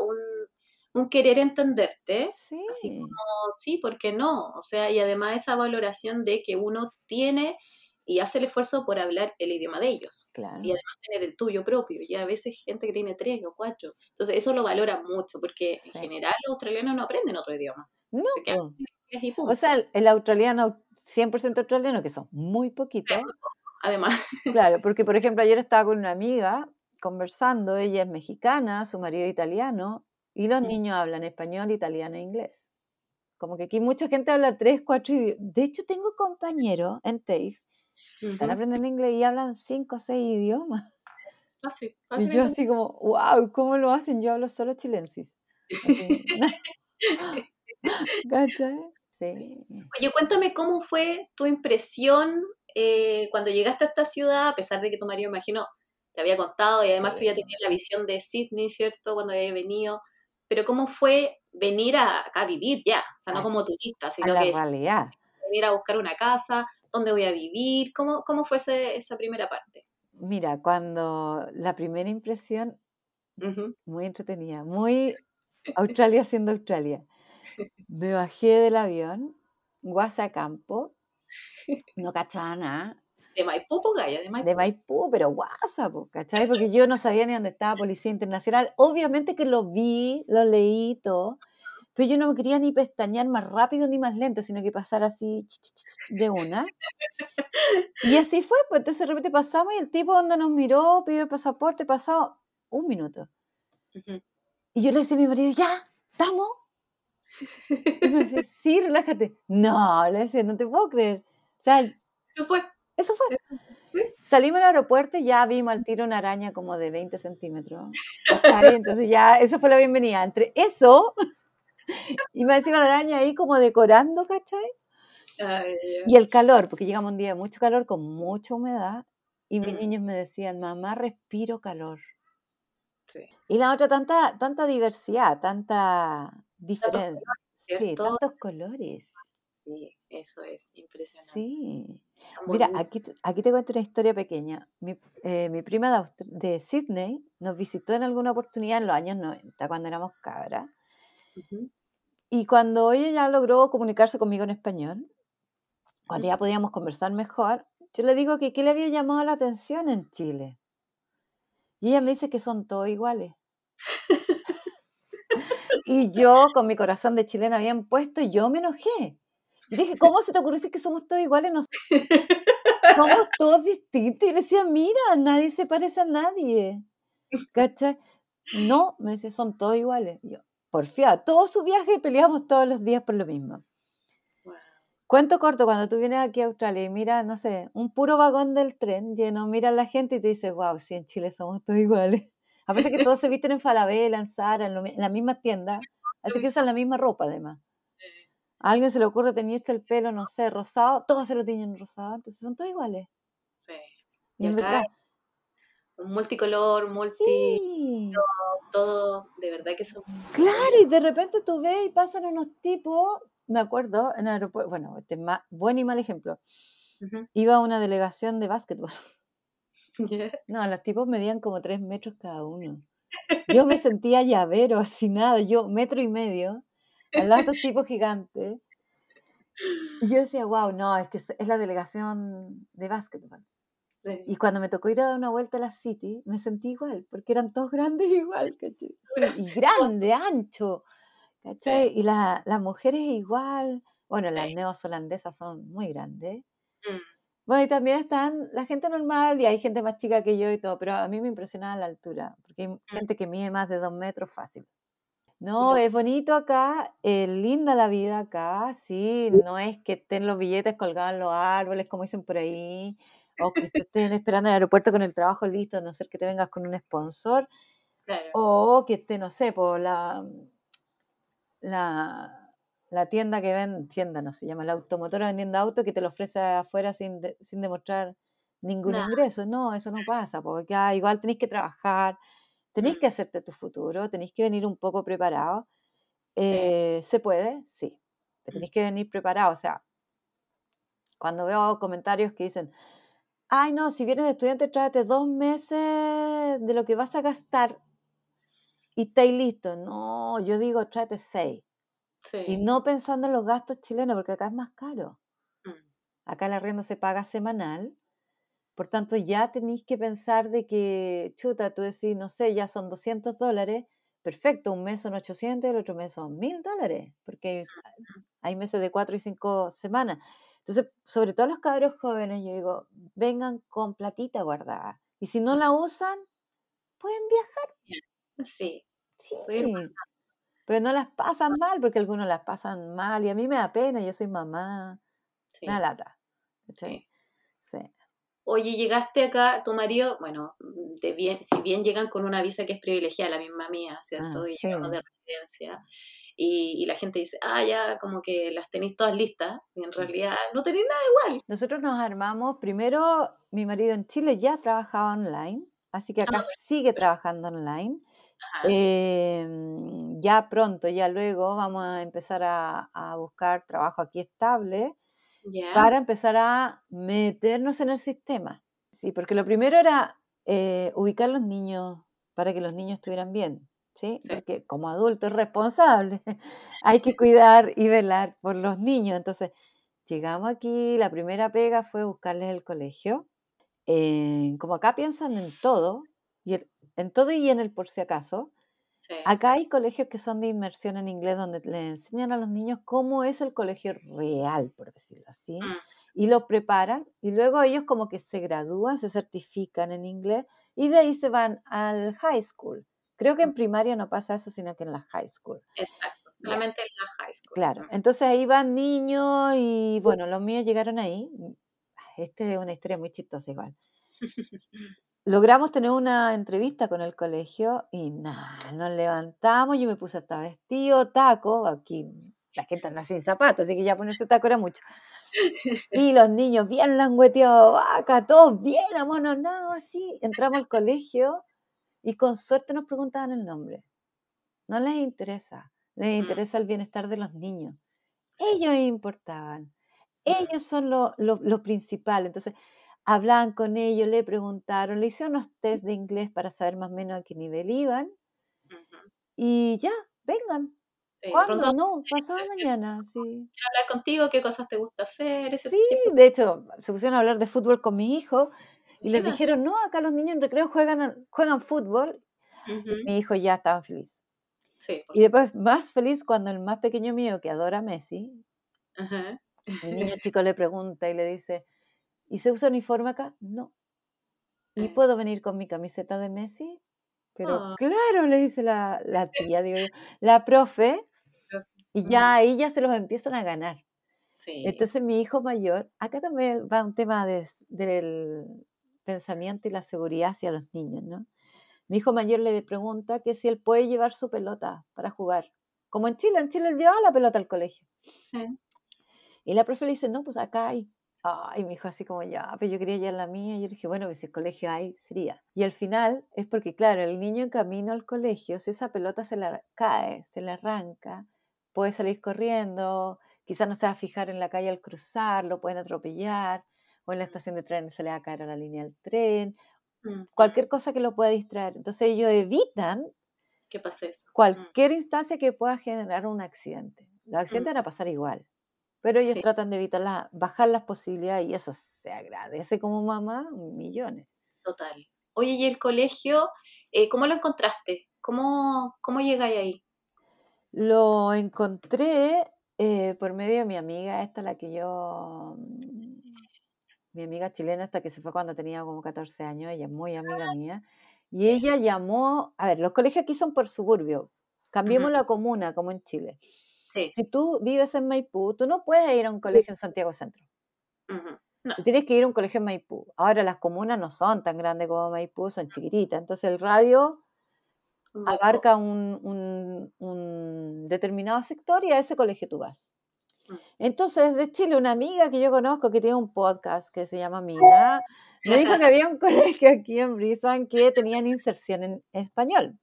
un, un querer entenderte, así
sí,
como, sí, ¿por qué no? O sea, y además esa valoración de que uno tiene y hace el esfuerzo por hablar el idioma de ellos. Y
claro.
además tener el tuyo propio. Y a veces gente que tiene tres o cuatro. Entonces eso lo valora mucho, porque en
Sí.
general los australianos no aprenden otro idioma.
No,
Se quedan y
O sea, el, el australiano, 100% australiano, que son muy poquitos,
Además,
claro, porque por ejemplo ayer estaba con una amiga conversando, ella es mexicana, su marido es italiano, y los
Mm.
niños hablan español, italiano e inglés. Como que aquí mucha gente habla tres, cuatro idiomas. De hecho, tengo compañeros en TAFE, están
ujú,
aprendiendo inglés y hablan cinco o seis idiomas.
fácil,
Y
fácil
yo
entender.
así como, wow, ¿cómo lo hacen? Yo hablo solo chilensis. Así.
Sí. Oye, cuéntame cómo fue tu impresión eh, cuando llegaste a esta ciudad, a pesar de que tu marido, imagino, te había contado y además tú ya tenías la visión de Sydney, ¿cierto? Cuando había venido. Pero ¿cómo fue venir a, acá a vivir ya? O sea, no como turista, sino que
realidad.
venir a buscar una casa, dónde voy a vivir, ¿cómo, cómo fue ese- esa primera parte?
Mira, cuando la primera impresión,
Ujú,
muy entretenida, muy Australia siendo Australia. Me bajé del avión, guasa campo, no cachaba nada,
De Maipú, po, Gaya, de
de
Maipú.
Maipú, pero guasa, po, ¿cachai? Porque yo no sabía ni dónde estaba Policía Internacional. Obviamente que lo vi, lo leí todo, pero yo no me quería ni pestañear más rápido ni más lento, sino que pasar así de una. Y así fue, pues entonces de repente pasamos y el tipo donde nos miró, pidió el pasaporte, pasado un minuto. Y yo le decía a mi marido, ya, ¿estamos? Y me decía, sí, relájate. No, le decía, no te puedo creer. O sea,
Eso fue.
eso fue.
Sí.
Salimos al aeropuerto y ya vimos al tiro una araña como de 20 centímetros. Entonces ya, eso fue la bienvenida. Entre eso y me encima la araña ahí como decorando, ¿cachai?
Ay.
Y el calor, porque llegamos un día de mucho calor con mucha humedad y mis
Mm,
niños me decían, mamá, respiro calor.
sí.
Y la otra, tanta, tanta diversidad, tanta
Colores,
Sí, tantos colores.
Sí, eso es impresionante.
Sí. Mira, aquí, te- aquí te cuento una historia pequeña. Mi, eh, mi prima de, de Sydney nos visitó en alguna oportunidad en los años 90, cuando éramos cabras.
Ujú,
Y cuando ella ya logró comunicarse conmigo en español, cuando ya podíamos conversar mejor, yo le digo que qué le había llamado la atención en Chile. Y ella me dice que son todos iguales. Y yo, con mi corazón de chilena bien puesto, yo me enojé. Yo dije, ¿cómo se te ocurre decir que somos todos iguales? No somos todos distintos. Y le decía, mira, nadie se parece a nadie. ¿Cachai? No, me decía, son todos iguales. Y yo, porfía, todo su viaje peleamos todos los días por lo mismo.
Wow.
Cuento corto, cuando tú vienes aquí a Australia y miras, no sé, un puro vagón del tren lleno, miras a la gente y te dices, wow, sí, en Chile somos todos iguales. Aparte que todos se visten en Falabella, en Zara, en, lo en las mismas tiendas, así que usan la misma ropa además. A alguien se le ocurre teñirse el pelo, no sé, rosado, todos se lo tiñen rosado, entonces son todos iguales.
Sí.
Y
Y acá
verdad,
un multicolor, multi,
sí,
todo, de verdad que son
claro, y de repente tú ves y pasan unos tipos, me acuerdo, en el aeropuerto, bueno, este es ma- buen y mal ejemplo, iba una delegación de básquetbol. No, los tipos medían como tres metros cada uno. Yo me sentía llavero, así nada, yo metro y medio, al lado de estos tipos gigantes. Y yo decía, wow, no, es que es la delegación de básquetbol.
Sí.
Y cuando me tocó ir a dar una vuelta a la City, me sentí igual, porque eran todos grandes igual, ¿cachai? Sí, y grande, ancho, ¿cachai? Y la- las mujeres igual, bueno, las neozelandesas son muy grandes.
Mm.
Bueno, y también están la gente normal y hay gente más chica que yo y todo, pero a mí me impresionaba la altura, porque hay gente que mide más de dos metros fácil. No, es bonito acá, es linda la vida acá, sí, no es que estén los billetes colgados en los árboles, como dicen por ahí, o que te estén esperando en el aeropuerto con el trabajo listo, a no ser que te vengas con un sponsor,
Claro.
o que esté, no sé, por la, la, la tienda que ven, tienda no se llama, la automotora vendiendo auto que te lo ofrece afuera sin, de- sin demostrar ningún ingreso. No, eso no pasa, porque ah, igual tenéis que trabajar, tenéis
Mm.
que hacerte tu futuro, tenéis que venir un poco preparado.
Sí.
Eh, ¿Se puede? Sí, pero
Mm.
tenéis que venir preparado. O sea, cuando veo comentarios que dicen, ay, no, si vienes de estudiante, tráete dos meses de lo que vas a gastar y estáis listo. No, yo digo, tráete seis. Y no pensando en los gastos chilenos, porque acá es más caro.
Mm.
Acá el arriendo se paga semanal. Por tanto, ya tenéis que pensar de que, chuta, tú decís, no sé, ya son 200 dólares. Perfecto, un mes son 800 y el otro mes son 1000 dólares, porque hay, meses de 4 y 5 semanas. Entonces, sobre todo los cabros jóvenes, yo digo, vengan con platita guardada. Y si no la usan, pueden viajar.
Sí.
Sí,
Pueden
pero no las pasan mal, porque algunos las pasan mal. Y a mí me da pena, yo soy mamá.
Sí.
Una lata.
Sí.
Sí.
Oye, llegaste acá, tu marido, bueno, de bien, si bien llegan con una visa que es privilegiada, la misma mía, ¿cierto?
Ah,
y llegamos de residencia. Y, y la gente dice, ah, ya, como que las tenéis todas listas, y en realidad no tenéis nada igual.
Nosotros nos armamos, primero mi marido en Chile ya trabajaba online, así que acá sigue trabajando online. Em, ya pronto, ya luego vamos a empezar a, a buscar trabajo aquí estable para empezar a meternos en el sistema. Sí, porque lo primero era eh, ubicar los niños para que los niños estuvieran bien, ¿sí?
Sí.
Porque como adulto es responsable, hay que cuidar y velar por los niños. Entonces, llegamos aquí, la primera pega fue buscarles el colegio. Eh, como acá piensan en todo, y el- en todo y en el por si acaso,
Sí,
Acá hay colegios que son de inmersión en inglés donde le enseñan a los niños cómo es el colegio real, por decirlo así,
Mm.
y los preparan y luego ellos como que se gradúan, se certifican en inglés y de ahí se van al high school. Creo que en primaria no pasa eso, sino que en la high school.
Exacto, solamente en la high school.
Claro,
Mm.
entonces ahí van niños y bueno, los míos llegaron ahí. Esta es una historia muy chistosa igual. Logramos tener una entrevista con el colegio y nada, nos levantamos, yo me puse hasta vestido, taco, aquí la gente anda sin zapatos, así que ya ponerse taco era mucho. Y los niños bien langueteados, vaca, todos bien amononados así. Entramos al colegio y con suerte nos preguntaban el nombre. No les interesa, les
Mm.
interesa el bienestar de los niños. Ellos importaban,
Mm.
ellos son lo, lo, lo principal. Entonces, hablaban con ellos, le preguntaron, le hicieron unos test de inglés para saber más o menos a qué nivel iban y ya, vengan.
Sí,
¿Cuándo? No, pasado
sí.
mañana, sí.
quiero hablar contigo, qué cosas te gusta hacer, ese
Sí,
tipo
de hecho, se pusieron a hablar de fútbol con mis hijos y les
Imagínate.
dijeron, no, acá los niños en recreo juegan, juegan fútbol. Mi hijo ya estaba feliz.
Sí,
Y después más feliz cuando el más pequeño mío, que adora a Messi,
Ajá.
mi niño chico le pregunta y le dice, ¿y se usa uniforme acá? No. ¿Y
Eh.
puedo venir con mi camiseta de Messi? Pero
Ah.
claro, le dice la, la tía, digo yo, la profe, y ya ahí ya se los empiezan a ganar.
Sí.
Entonces mi hijo mayor, acá también va un tema de del pensamiento y la seguridad hacia los niños, ¿no? Mi hijo mayor le pregunta que si él puede llevar su pelota para jugar. Como en Chile, en Chile él llevaba la pelota al colegio.
Sí.
Y la profe le dice, no, pues acá hay. Ay, mi hijo así como ya, pero yo quería llevar la mía. Y yo le dije, bueno, si el colegio hay, sería. Y al final es porque, claro, el niño en camino al colegio, si esa pelota se le cae, se le arranca, puede salir corriendo, quizás no se va a fijar en la calle al cruzar, lo pueden atropellar, o en la estación de tren se le va a caer a la línea del tren,
Mm,
cualquier cosa que lo pueda distraer. Entonces ellos evitan
¿Qué pasa eso? Mm,
cualquier instancia que pueda generar un accidente. Los accidentes van a pasar igual, pero ellos
Sí.
tratan de evitar la- bajar las posibilidades y eso se agradece como mamá millones.
Total. Oye, ¿y el colegio, eh, cómo lo encontraste? ¿Cómo, cómo llegáis ahí?
Lo encontré eh, por medio de mi amiga, esta la que yo, mm, mi amiga chilena, esta que se fue cuando tenía como 14 años, ella es muy amiga mía, y ella llamó, a ver, los colegios aquí son por suburbio, cambiemos la comuna como en Chile.
Sí.
Si tú vives en Maipú, tú no puedes ir a un colegio en Santiago Centro.
Ujú.
Tú tienes que ir a un colegio en Maipú. Ahora las comunas no son tan grandes como Maipú, son chiquititas. Entonces el radio abarca un, un- un determinado sector y a ese colegio tú vas.
Mm.
Entonces, desde Chile, una amiga que yo conozco que tiene un podcast que se llama Mina, me dijo que había un colegio aquí en Brisbane que tenían inserción en español.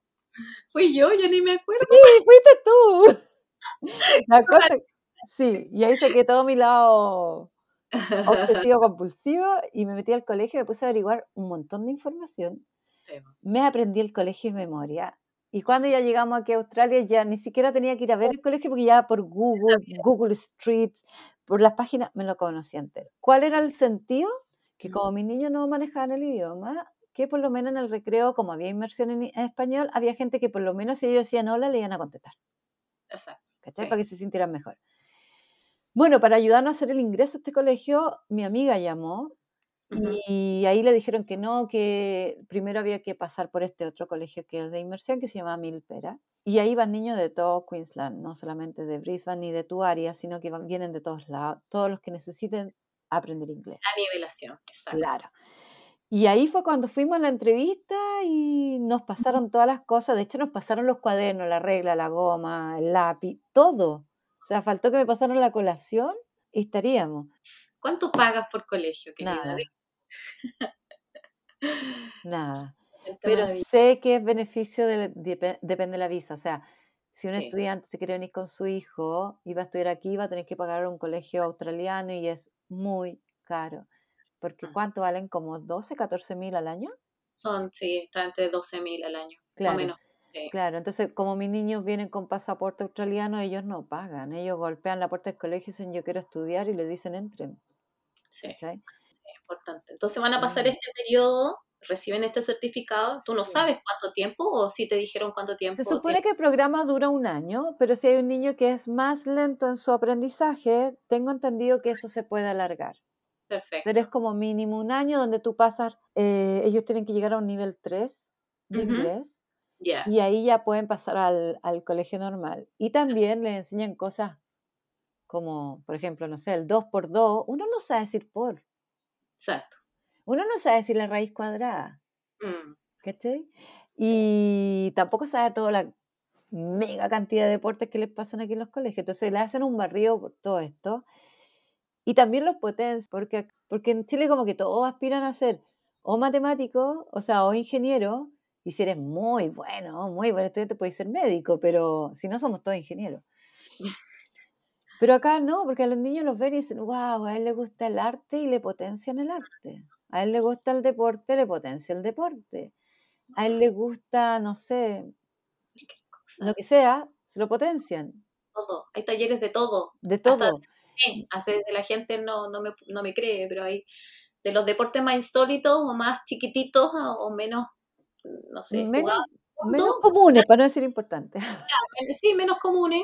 Fui yo, yo ni me acuerdo.
Sí, fuiste tú. La cosa, sí, y ahí saqué todo mi lado obsesivo compulsivo y me metí al colegio y me puse a averiguar un montón de información.
Sí,
Me aprendí el colegio de memoria. Y cuando ya llegamos aquí a Australia, ya ni siquiera tenía que ir a ver el colegio porque ya por Google, Google Streets, por las páginas, me lo conocía entero. ¿Cuál era el sentido? Que como mis niños no manejaban el idioma, que por lo menos en el recreo, como había inmersión en, en español, había gente que por lo menos si ellos decían hola, le iban a contestar.
Exacto.
¿cachai?
Sí.
Para que se sintieran mejor. Bueno, para ayudarnos a hacer el ingreso a este colegio, mi amiga llamó y ahí le dijeron que no, que primero había que pasar por este otro colegio que es de inmersión, que se llama Milpera. Y ahí van niños de todo Queensland, no solamente de Brisbane ni de tu área, sino que van- vienen de todos lados, todos los que necesiten aprender inglés.
La nivelación, exacto.
Claro. Y ahí fue cuando fuimos a la entrevista y nos pasaron todas las cosas. De hecho, nos pasaron los cuadernos, la regla, la goma, el lápiz, todo. O sea, faltó que me pasaran la colación y estaríamos.
¿Cuánto pagas por colegio, querida?
Nada, nada. Pero sé que es beneficio, de, depe- depende de la visa. O sea, si un
Sí.
estudiante se quiere venir con su hijo y va a estudiar aquí, va a tener que pagar un colegio australiano y es muy caro. Porque. ¿cuánto valen? ¿Como 12, 14 mil al año?
Son, sí, está entre 12 mil al año, o
Claro.
menos. Sí.
Claro, entonces como mis niños vienen con pasaporte australiano, ellos no pagan, ellos golpean la puerta del colegio y dicen yo quiero estudiar y les dicen entren,
Sí, es importante. Entonces van a pasar
Mm.
este periodo, reciben este certificado. ¿Tú no sabes cuánto tiempo o si te dijeron cuánto tiempo?
Se supone que el programa dura un año, pero si hay un niño que es más lento en su aprendizaje, tengo entendido que eso se puede alargar.
Perfecto.
Pero es como mínimo un año donde tú pasas, eh, ellos tienen que llegar a un nivel 3 de inglés
Ya,
y ahí ya pueden pasar al, al colegio normal. Y también les enseñan cosas como, por ejemplo, no sé, el 2 por 2, uno no sabe decir por.
exacto.
Uno no sabe decir la raíz cuadrada,
Mm,
¿cachai? Y tampoco sabe toda la mega cantidad de deportes que les pasan aquí en los colegios. Entonces le hacen un barrio por todo esto. Y también los potencian, porque, porque en Chile como que todos aspiran a ser o matemático, o sea, o ingeniero, y si eres muy bueno, muy buen estudiante, puedes ser médico, pero si no somos todos ingenieros. Pero acá no, porque a los niños los ven y dicen, wow, a él le gusta el arte y le potencian el arte. A él le gusta el deporte, le potencia el deporte. A él le gusta, no sé, lo que sea, se lo potencian.
todo. Hay talleres de todo.
De
Hasta hace de la gente no, no, me, no me cree, pero hay de los deportes más insólitos o más chiquititos o, menos, no sé,
Menos, menos comunes, para no decir importantes.
eh, sí, menos comunes,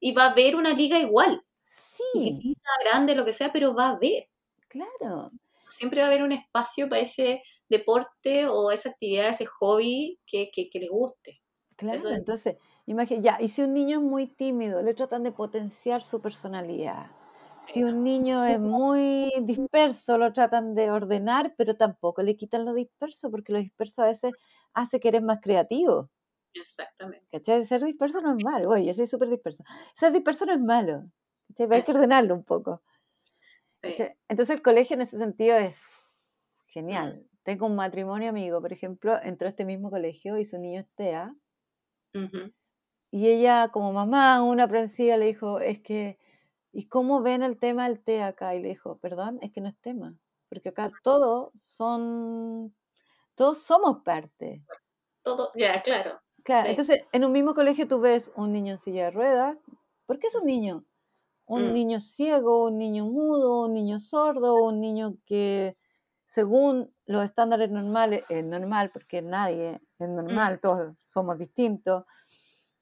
y va a haber una liga igual,
Sí,
chiquitita, grande, lo que sea, pero va a haber.
claro.
Siempre va a haber un espacio para ese deporte o esa actividad, ese hobby que, que, que les guste.
Claro,
Eso es-
entonces, imagina, ya, y si un niño es muy tímido, le tratan de potenciar su personalidad. Si un niño es muy disperso, lo tratan de ordenar, pero tampoco le quitan lo disperso, porque lo disperso a veces hace que eres más creativo.
Exactamente.
¿Cachai? Ser disperso no es malo. Oye, yo soy súper dispersa. Ser disperso no es malo. ¿cachai? Pero hay que ordenarlo un poco. Entonces el colegio en ese sentido es
Mm.
genial. Tengo un matrimonio amigo, por ejemplo, entró a este mismo colegio y su niño es TEA. Y ella, como mamá, una aprensiva, le dijo, es que, ¿y cómo ven el tema del TEA acá? Y le dijo, perdón, es que no es tema, porque acá todos son, todos somos parte.
Todo, ya, claro.
Claro,
Sí.
entonces en un mismo colegio tú ves un niño en silla de ruedas, ¿por qué es un niño? Un
Mm.
niño ciego, un niño mudo, un niño sordo, un niño que según los estándares normales, es normal, porque nadie es normal, todos somos distintos,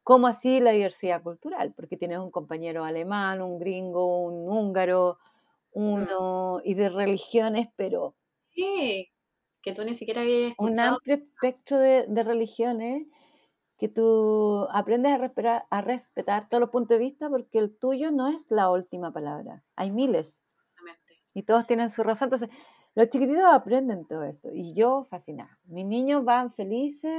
como así la diversidad cultural, porque tienes un compañero alemán, un gringo, un húngaro, uno, y de religiones, pero
Sí, que tú ni siquiera habías
un
escuchado.
amplio espectro de, de religiones que tú aprendes a respetar, a respetar todos los puntos de vista porque el tuyo no es la última palabra. Hay miles y todos tienen su razón. Entonces, los chiquititos aprenden todo esto y yo fascinada. Mis niños van felices,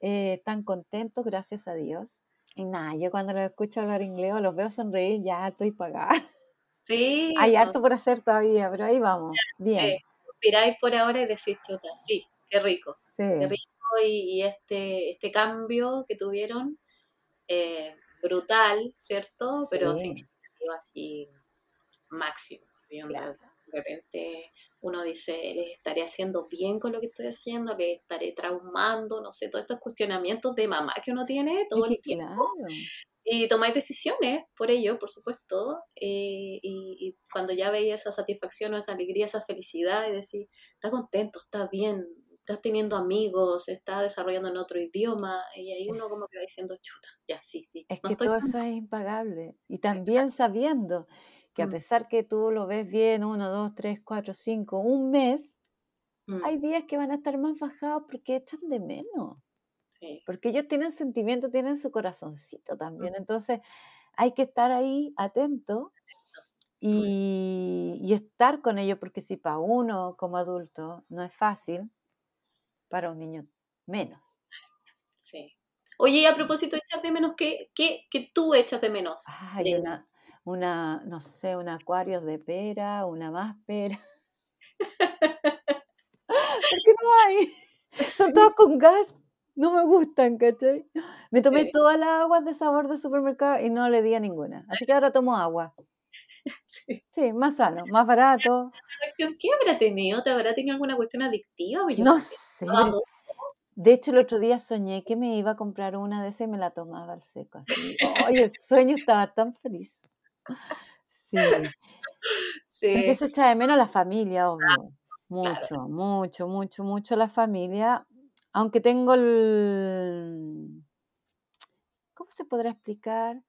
eh, están contentos, gracias a Dios. Y nada, yo cuando los escucho hablar inglés o los veo sonreír, ya estoy pagada.
Sí.
Hay
no,
harto por hacer todavía, pero ahí vamos. Bien.
eh, respiráis por ahora y decís, chuta, sí, qué rico.
Sí.
Qué rico y, y este, este cambio que tuvieron, eh, brutal, ¿cierto? Pero
Sí.
significativo así máximo.
Claro.
Repente uno dice, les estaré haciendo bien con lo que estoy haciendo, les estaré traumando, no sé, todos estos cuestionamientos de mamá que uno tiene todo el tiempo.
claro.
Y tomáis decisiones por ello, por supuesto, eh, y, y cuando ya veis esa satisfacción o esa alegría, esa felicidad, y decís, está contento, está bien, estás teniendo amigos, está desarrollando en otro idioma, y ahí uno como que va diciendo, chuta, ya, sí, sí,
Es
no
que todo eso es impagable. Y también sabiendo que a
Mm.
pesar que tú lo ves bien, uno, dos, tres, cuatro, cinco, un mes,
Mm,
hay días que van a estar más bajados porque echan de menos.
sí,
Porque ellos tienen sentimientos, tienen su corazoncito también.
Mm.
Entonces hay que estar ahí atento y, y estar con ellos, porque si para uno como adulto no es fácil, para un niño menos.
sí. Oye, y a propósito de echar de menos, ¿qué, qué, qué tú echas de menos?
Hay
de-
una, una, no sé, un acuario de pera, una más pera. Porque no hay. Son
Sí,
todos con gas. No me gustan, ¿cachai? Me tomé
Sí.
todas las aguas de sabor de supermercado y no le di a ninguna. Así que ahora tomo agua.
sí.
Sí, más sano, más barato.
cuestión, ¿qué habrá tenido? ¿Te habrá tenido alguna cuestión adictiva? Yo
No sé. De hecho, el otro día soñé que me iba a comprar una de esas y me la tomaba al seco. Así. ¡Ay, el sueño estaba tan feliz! Sí.
Sí,
se echa de menos la familia, obvio. Mucho, mucho, mucho, mucho la familia. Aunque tengo el... ¿Cómo se podrá explicar?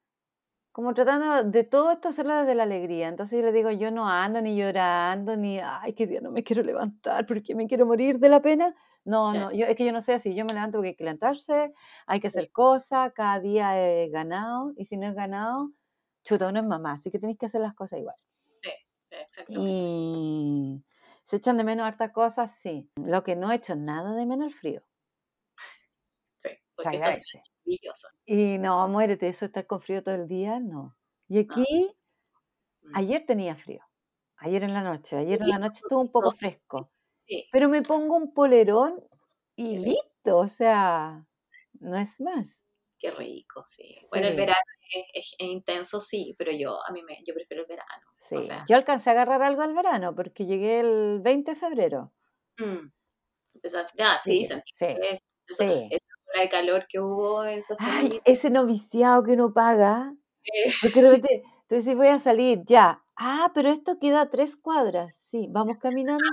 Como tratando de todo esto hacerlo desde la alegría. Entonces yo le digo, yo no ando ni llorando, ni, ay, que día no me quiero levantar porque me quiero morir de la pena. No, no, yo, es que yo no sé así, yo me levanto porque hay que levantarse, hay que
Sí.
hacer cosas, cada día he ganado, y si no es ganado, chuta, uno es mamá, así que tenéis que hacer las cosas igual.
Sí, exactamente.
Y se echan de menos hartas cosas, sí. Lo que no he hecho nada de menos el frío.
Sí, porque es maravilloso.
Y no, muérete, eso estar con frío todo el día, no. Y aquí,
Mm.
ayer tenía frío. Ayer en la noche, ayer en la noche estuvo un poco fresco.
Sí,
Pero me pongo un polerón y listo, o sea, no es más.
Qué rico, sí. Bueno, el verano es, es- es intenso, sí, pero yo a mí me, yo prefiero el verano.
Sí,
O sea,
yo alcancé a agarrar algo al verano porque llegué el 20 de febrero.
mm, empezar- ya, sí,
Sí,
sentí
sí,
es- eso- esa hora de calor que hubo esa
Ay, ese noviciado que uno paga.
eh,
Porque de repente tú dices, voy a salir, ya. Ah, pero esto queda a tres cuadras. Sí, ¿vamos caminando?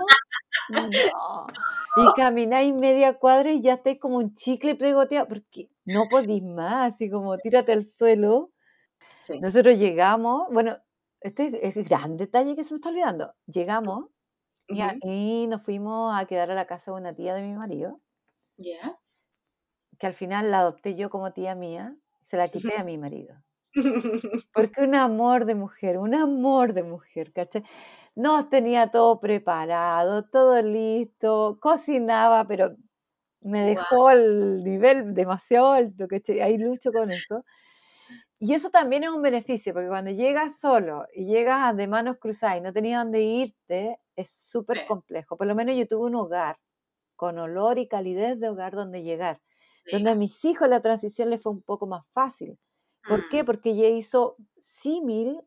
No. Y camináis media cuadra y ya estáis como un chicle pegoteado, porque no podís más, así como tírate al suelo.
sí.
Nosotros llegamos, bueno, este es el gran detalle que se me está olvidando. Llegamos y nos fuimos a quedar a la casa de una tía de mi marido,
Ya.
que al final la adopté yo como tía mía, se la quité a mi marido. Porque un amor de mujer, un amor de mujer, ¿cachai? Nos tenía todo preparado, todo listo, cocinaba, pero me dejó el nivel demasiado alto, ¿cachai? Ahí lucho con eso. Y eso también es un beneficio, porque cuando llegas solo y llegas de manos cruzadas y no tenías dónde irte, es súper complejo. Por lo menos yo tuve un hogar con olor y calidez de hogar donde llegar. Donde a mis hijos la transición les fue un poco más fácil. ¿Por qué? Porque ella hizo símil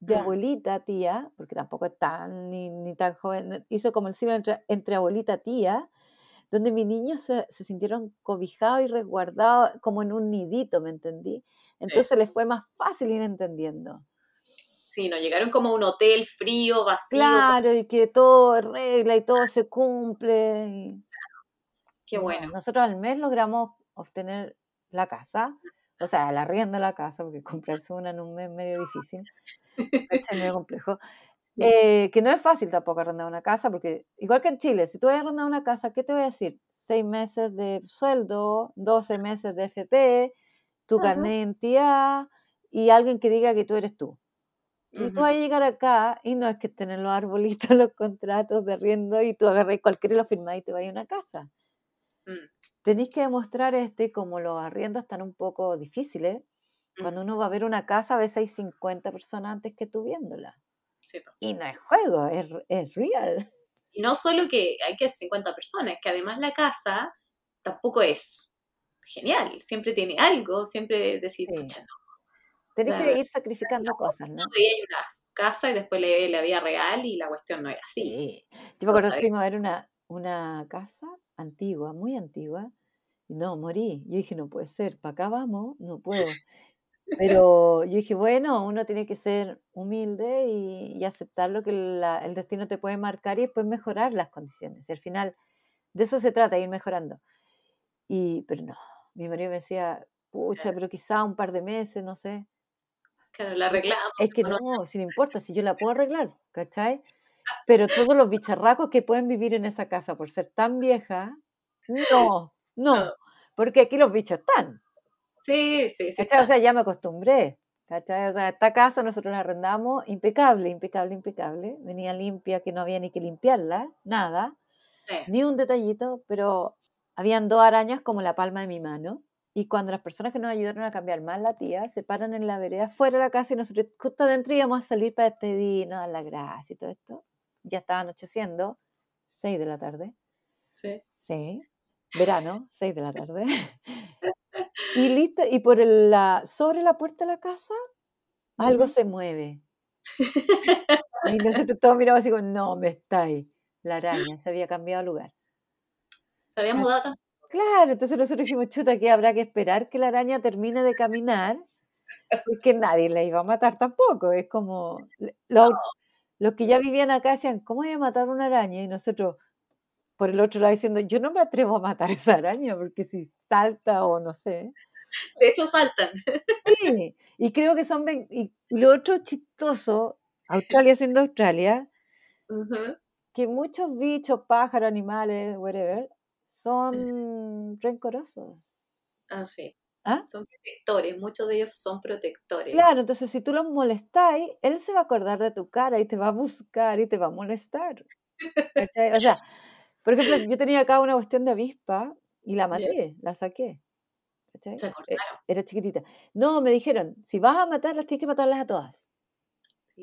de abuelita, tía, porque tampoco es tan ni, ni tan joven, hizo como el símil entre, entre abuelita, tía, donde mis niños se, se sintieron cobijados y resguardados como en un nidito, ¿me entendí? Entonces les fue más fácil ir entendiendo.
Sí, nos llegaron como a un hotel frío, vacío.
Claro, y que todo es regla y todo se cumple. y-
Qué
No,
bueno.
nosotros al mes logramos obtener la casa, o sea, el arriendo de la casa, porque comprarse una en un mes es medio difícil, ¿cachai? medio complejo. Eh, que no es fácil tampoco arrendar una casa, porque igual que en Chile, si tú vas a arrendar una casa, ¿qué te voy a decir? Seis meses de sueldo, 12 meses de FP, tu carnet de identidad y alguien que diga que tú eres tú. Si tú vas a llegar acá y no es que en los arbolitos los contratos de arriendo y tú agarras cualquiera y lo firmás y te vas a una casa.
Mm,
tenéis que demostrar esto y como los arriendos están un poco difíciles, cuando uno va a ver una casa, a veces hay 50 personas antes que tú viéndola.
Sí.
Y no es juego, es, es real.
Y no solo que hay que 50 personas, que además la casa tampoco es genial. Siempre tiene algo, siempre decir,
Sí.
pucha, no,
Tenés que ir sacrificando cosas, ¿no?
veía una casa y después le la vida real y la cuestión no era así.
Sí. Yo me acuerdo que fuimos a ver una, una casa antigua, muy antigua, y no, morí. Yo dije, no puede ser, para acá vamos, no puedo. Pero yo dije, bueno, uno tiene que ser humilde y, y aceptar lo que la- el destino te puede marcar y después mejorar las condiciones. Y al final, de eso se trata, ir mejorando. Y, pero no, mi marido me decía, pucha, pero quizá un par de meses, no sé.
Claro, la arreglamos.
Es que
no-
no, si no importa, si yo la puedo arreglar, ¿cachai? Pero todos los bicharracos que pueden vivir en esa casa por ser tan vieja, no, no, porque aquí los bichos están,
Sí, sí, sí.
O sea, ya me acostumbré, ¿cachai? O sea, esta casa nosotros la arrendamos impecable, impecable, impecable, venía limpia, que no había ni que limpiarla, nada,
sí.
ni un detallito, pero habían dos arañas como la palma de mi mano. Y cuando las personas que nos ayudaron a cambiar más la tía se paran en la vereda fuera de la casa y nosotros justo adentro íbamos a salir para despedirnos, dar la gracia y todo esto. Ya estaba anocheciendo, 6 de la tarde.
sí.
Sí, verano, 6 de la tarde. Y listo, y por el- la, sobre la puerta de la casa algo se mueve. Y nosotros todos miramos así como, no, me está ahí. La araña se había cambiado de lugar.
Se había mudado
Claro, entonces nosotros dijimos, chuta, que habrá que esperar que la araña termine de caminar, porque nadie la iba a matar tampoco. Es como, los, los que ya vivían acá decían, ¿cómo voy a matar una araña? Y nosotros, por el otro lado, diciendo, yo no me atrevo a matar esa araña, porque si salta o no sé.
De hecho, saltan.
Sí, y creo que son, y lo otro chistoso, Australia siendo Australia, que muchos bichos, pájaros, animales, whatever, son rencorosos.
Ah, sí.
¿Ah?
Son protectores. Muchos de ellos son protectores.
Claro, entonces si tú los molestáis, él se va a acordar de tu cara y te va a buscar y te va a molestar. ¿cachai? O sea, por ejemplo, yo tenía acá una cuestión de avispa y la maté, la saqué. ¿cachai?
Se
Eh,
acordaron.
Era chiquitita. No, me dijeron, si vas a matarlas, tienes que matarlas a todas.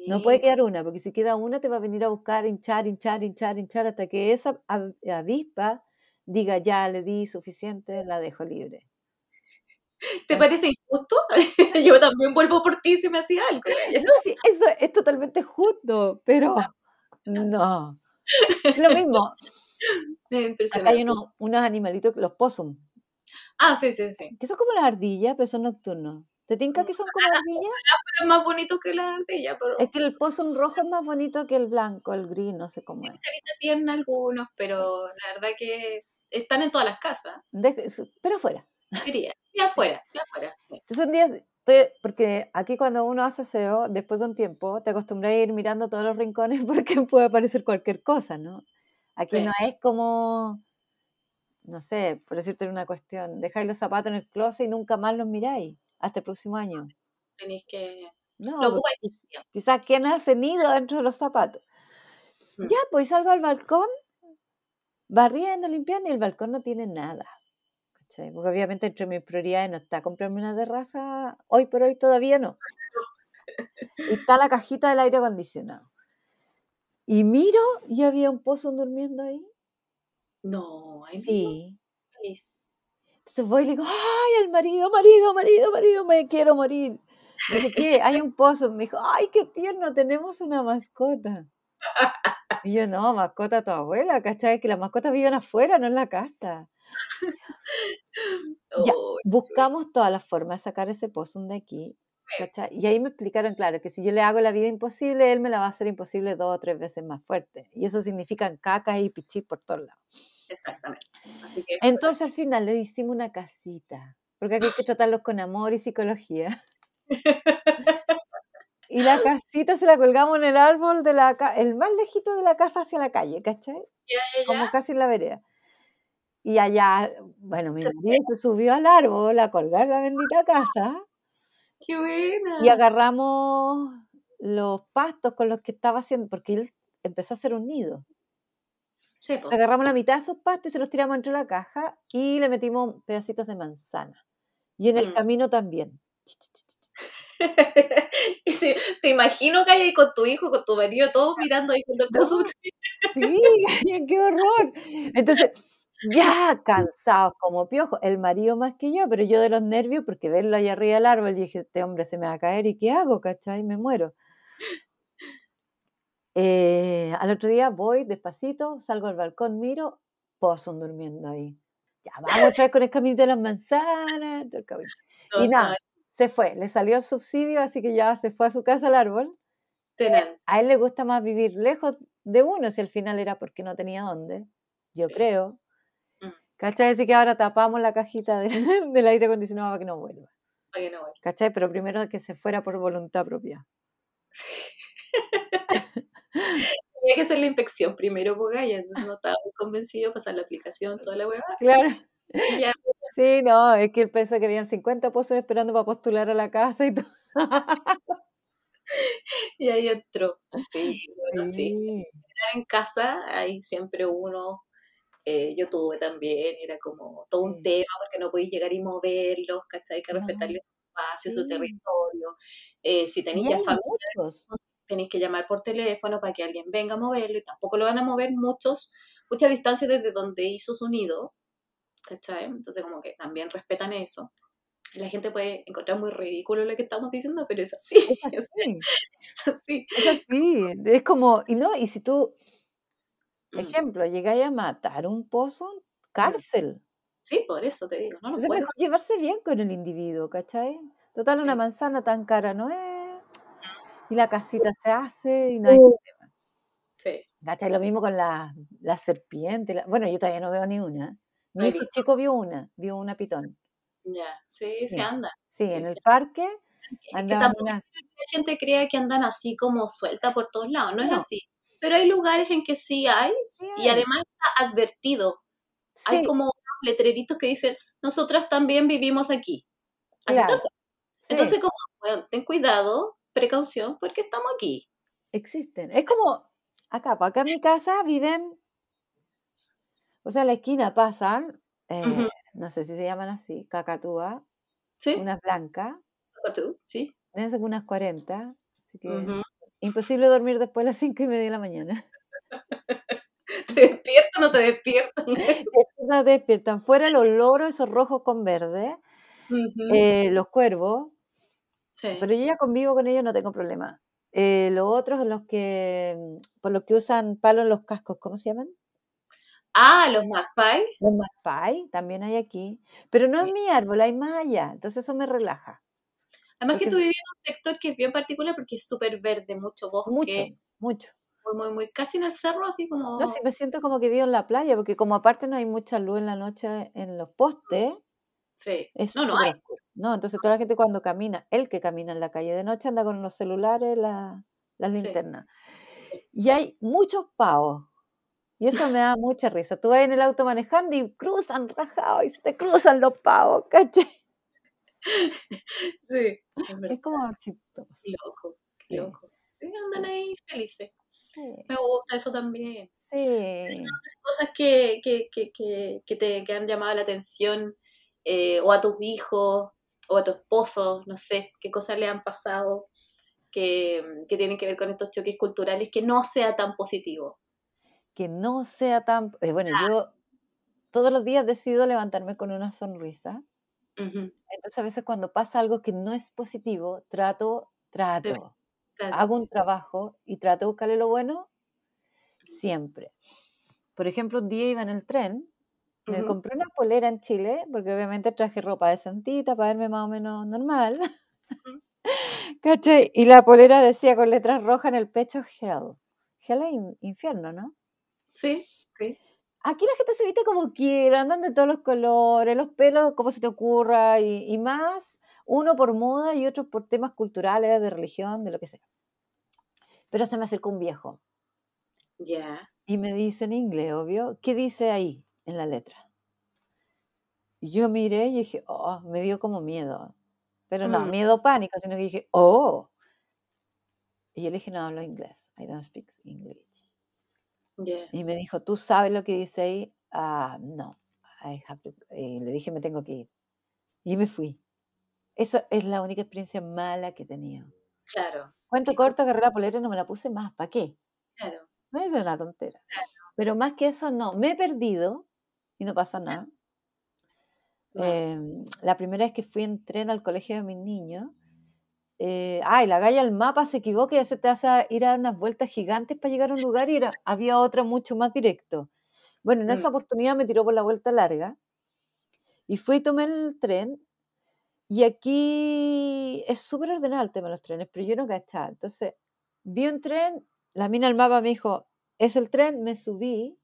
No puede quedar una, porque si queda una te va a venir a buscar, hinchar, hinchar, hinchar, hinchar, hasta que esa av- avispa diga, ya le di suficiente, la dejo libre.
¿Te parece injusto? Yo también vuelvo por ti si me hacía algo.
No, sí, eso es totalmente justo, pero no. Es lo mismo.
Es
Acá hay unos, unos animalitos, los possum,
Ah, sí, sí, sí.
que son como las ardillas, pero son nocturnos. ¿Te tinca que son como ardillas?
Pero es más bonito que la ardilla, pero
Es que el possum rojo es más bonito que el blanco, el gris, no sé cómo es.
tierna algunos, pero la verdad que están en todas las casas.
Pero fuera.
Sí, afuera, sí, afuera. sí.
Entonces un día, estoy- porque aquí cuando uno hace SEO, después de un tiempo, te acostumbras a ir mirando todos los rincones porque puede aparecer cualquier cosa, ¿no? Aquí
Sí.
no es como, no sé, por decirte una cuestión, dejáis los zapatos en el closet y nunca más los miráis hasta el próximo año.
Tenéis que.
No,
Lo
quizás quién hace nido dentro de los zapatos.
Mm.
Ya, pues salgo al balcón, barriendo, limpiando, y el balcón no tiene nada. ¿Cachai? Porque obviamente entre mis prioridades no está comprarme una terraza, hoy por hoy todavía no. Y está la cajita del aire acondicionado. Y miro y había un pozo durmiendo ahí.
No, ahí
Sí. Entonces voy y le digo, ay, el marido, marido, marido, marido, me quiero morir. Me dice, ¿qué? Hay un pozo. Me dijo, ay, qué tierno, tenemos una mascota. Y yo, no, mascota tu abuela, ¿cachai? Que las mascotas viven afuera, no en la casa. Ya, buscamos todas las formas de sacar ese pozo de aquí, ¿cachai? Y ahí me explicaron, claro, que si yo le hago la vida imposible, él me la va a hacer imposible dos o tres veces más fuerte. Y eso significa cacas y pichí por todos lados.
exactamente. Así que
Entonces al final le hicimos una casita, porque aquí hay que tratarlos con amor y psicología. Y la casita se la colgamos en el árbol de la el más lejito de la casa hacia la calle, ¿cachai? Como casi en la vereda. Y allá, bueno, mi marido se subió al árbol a colgar la bendita casa
qué buena.
y agarramos los pastos con los que estaba haciendo, porque él empezó a hacer un nido.
Sí,
sea, agarramos la mitad de esos pastos y se los tiramos dentro de la caja y le metimos pedacitos de manzana. Y en el
Mm.
camino también.
Te, te imagino que hay ahí con tu hijo, con tu marido, todos mirando ahí con el.
Sí, qué horror. Entonces, ya cansados como piojos, el marido más que yo, pero yo de los nervios, porque verlo allá arriba del árbol, dije, este hombre se me va a caer y ¿qué hago? ¿Cachai? Me muero. Eh, al otro día voy despacito, salgo al balcón, miro, Possum durmiendo ahí. Ya, vamos otra vez con el camino de las manzanas, todo el camino. Y nada, se fue, le salió el subsidio, así que ya se fue a su casa al árbol. A él le gusta más vivir lejos de uno, si al final era porque no tenía dónde, yo
Sí.
creo. ¿Cachai? Así que ahora tapamos la cajita de- del aire acondicionado para que no vuelva.
Para que no vaya.
¿Cachai? Pero primero que se fuera por voluntad propia.
Tenía que hacer la inspección primero, porque entonces no estaba muy convencido de pasar la aplicación, toda la hueá.
Claro.
Ya,
Sí, no, es que él pensó que habían 50 pozos esperando para postular a la casa y todo.
y ahí entró. Sí, bueno, sí.
Sí.
en casa hay siempre uno, eh, yo tuve también, era como todo un
Sí.
tema porque no podéis llegar y moverlos, ¿cachai? Hay que
No.
respetarle su espacio, su
Sí.
territorio. Eh, si tenéis ya familia, tenéis que llamar por teléfono para que alguien venga a moverlo y tampoco lo van a mover muchos, muchas distancias desde donde hizo su nido, ¿cachai? Entonces como que también respetan eso. La gente puede encontrar muy ridículo lo que estamos diciendo, pero es así,
Es
es,
así.
es así.
Es así. Es como, y no, y si tú. Ejemplo, llegáis a matar un pozo, cárcel.
Sí, por eso te digo, no
Entonces
puedo.
mejor llevarse bien con el individuo, ¿cachai? Total, una
Sí.
manzana tan cara no es. Y la casita se hace y no hay problema.
Sí.
¿Cachai? Lo mismo con la, la serpiente. la- Bueno, yo todavía no veo ni una. Mi hijo chico vio una, vio una pitón.
Ya, sí,
Sí.
se anda.
Sí,
Sí,
en el parque
Es que tampoco es que la gente crea que andan así como suelta por todos lados, no es
No.
así. Pero hay lugares en que sí hay
Sí,
y además está advertido. Hay como unos letreritos que dicen, nosotras también vivimos aquí. Así
claro. sí,
Entonces, como, bueno, ten cuidado, precaución, porque estamos aquí.
existen. Es como acá, pues acá en mi casa viven, o sea, en la esquina pasan, eh, no sé si se llaman así, cacatúa,
¿Sí?
unas blancas,
¿O tú? ¿Sí?
deben ser unas 40, así que. Imposible dormir después de las 5 y media de la mañana.
¿Te despiertan o no te despiertan?
No te despiertan. Fuera los loros, esos rojos con verde, eh, los cuervos,
Sí.
pero yo ya convivo con ellos, no tengo problema. Eh, los otros, los que, por los que usan palo en los cascos, ¿cómo se llaman?
Ah, los magpies.
Los magpie, también hay aquí, pero no
Sí.
en mi árbol, hay más allá, entonces eso me relaja.
Además que tú vives en un sector que es bien particular porque es súper verde, mucho
Mucho,
bosque,
mucho.
muy, muy, muy, casi en el cerro, así como...
No, sí me siento como que vivo en la playa, porque como aparte no hay mucha luz en la noche en los postes,
Sí.
es
No, no hay.
No, entonces toda la gente cuando camina, el que camina en la calle de noche anda con los celulares, la- las
Sí.
linternas. Y hay muchos pavos. Y eso me da mucha risa. Tú vas en el auto manejando y cruzan rajados y se te cruzan los pavos, ¿cachai?
Sí, es.
Es como chistoso.
Loco,
Sí,
loco. Sí, andan
sí,
ahí felices. Me gusta eso también.
sí.
Cosas que, que, que, que, que te que han llamado la atención, eh, o a tus hijos, o a tu esposo, no sé, qué cosas le han pasado que, que tienen que ver con estos choques culturales, que no sea tan positivo.
Que no sea tan... eh, bueno, yo todos los días decido levantarme con una sonrisa. Entonces a veces cuando pasa algo que no es positivo, trato, trato, hago un trabajo y trato de buscarle lo bueno siempre. Por ejemplo, un día iba en el tren, me compré una polera en Chile, porque obviamente traje ropa decentita para verme más o menos normal.
Ujú.
¿Cachai? Y la polera decía con letras rojas en el pecho Hell. Hell es in- infierno, ¿no?
Sí, sí.
Aquí la gente se viste como quiera, andan de todos los colores, los pelos como se te ocurra, y, y más, uno por moda y otro por temas culturales, de religión, de lo que sea. Pero se me acercó un viejo
Ya.
y me dice en inglés, obvio, ¿qué dice ahí en la letra? Yo miré y dije, oh, me dio como miedo. Pero no,
Mm.
miedo pánico, sino que dije, oh. Y yo le dije, no hablo inglés, I don't speak English.
Yeah.
Y me dijo, ¿tú sabes lo que dice ahí? Ah, no. I have to- Y le dije, me tengo que ir. Y me fui. Eso es la única experiencia mala que he tenido.
Claro,
Cuento
Sí, co-
corto, agarré la polera no me la puse más. ¿Para qué?
claro.
Me es una tontera. Pero más que eso, no. Me he perdido y no pasa nada.
No.
Em, la primera vez que fui en tren al colegio de mis niños, eh, ay, la galla el mapa se equivoca y ya se te hace a- ir a dar unas vueltas gigantes para llegar a un lugar y era, había otra mucho más directo. Bueno, en
Mm.
esa oportunidad me tiró por la vuelta larga y fui y tomé el tren y aquí es súper ordenado el tema de los trenes, pero yo no cachaba. Entonces, vi un tren, la mina del mapa me dijo, es el tren, me subí,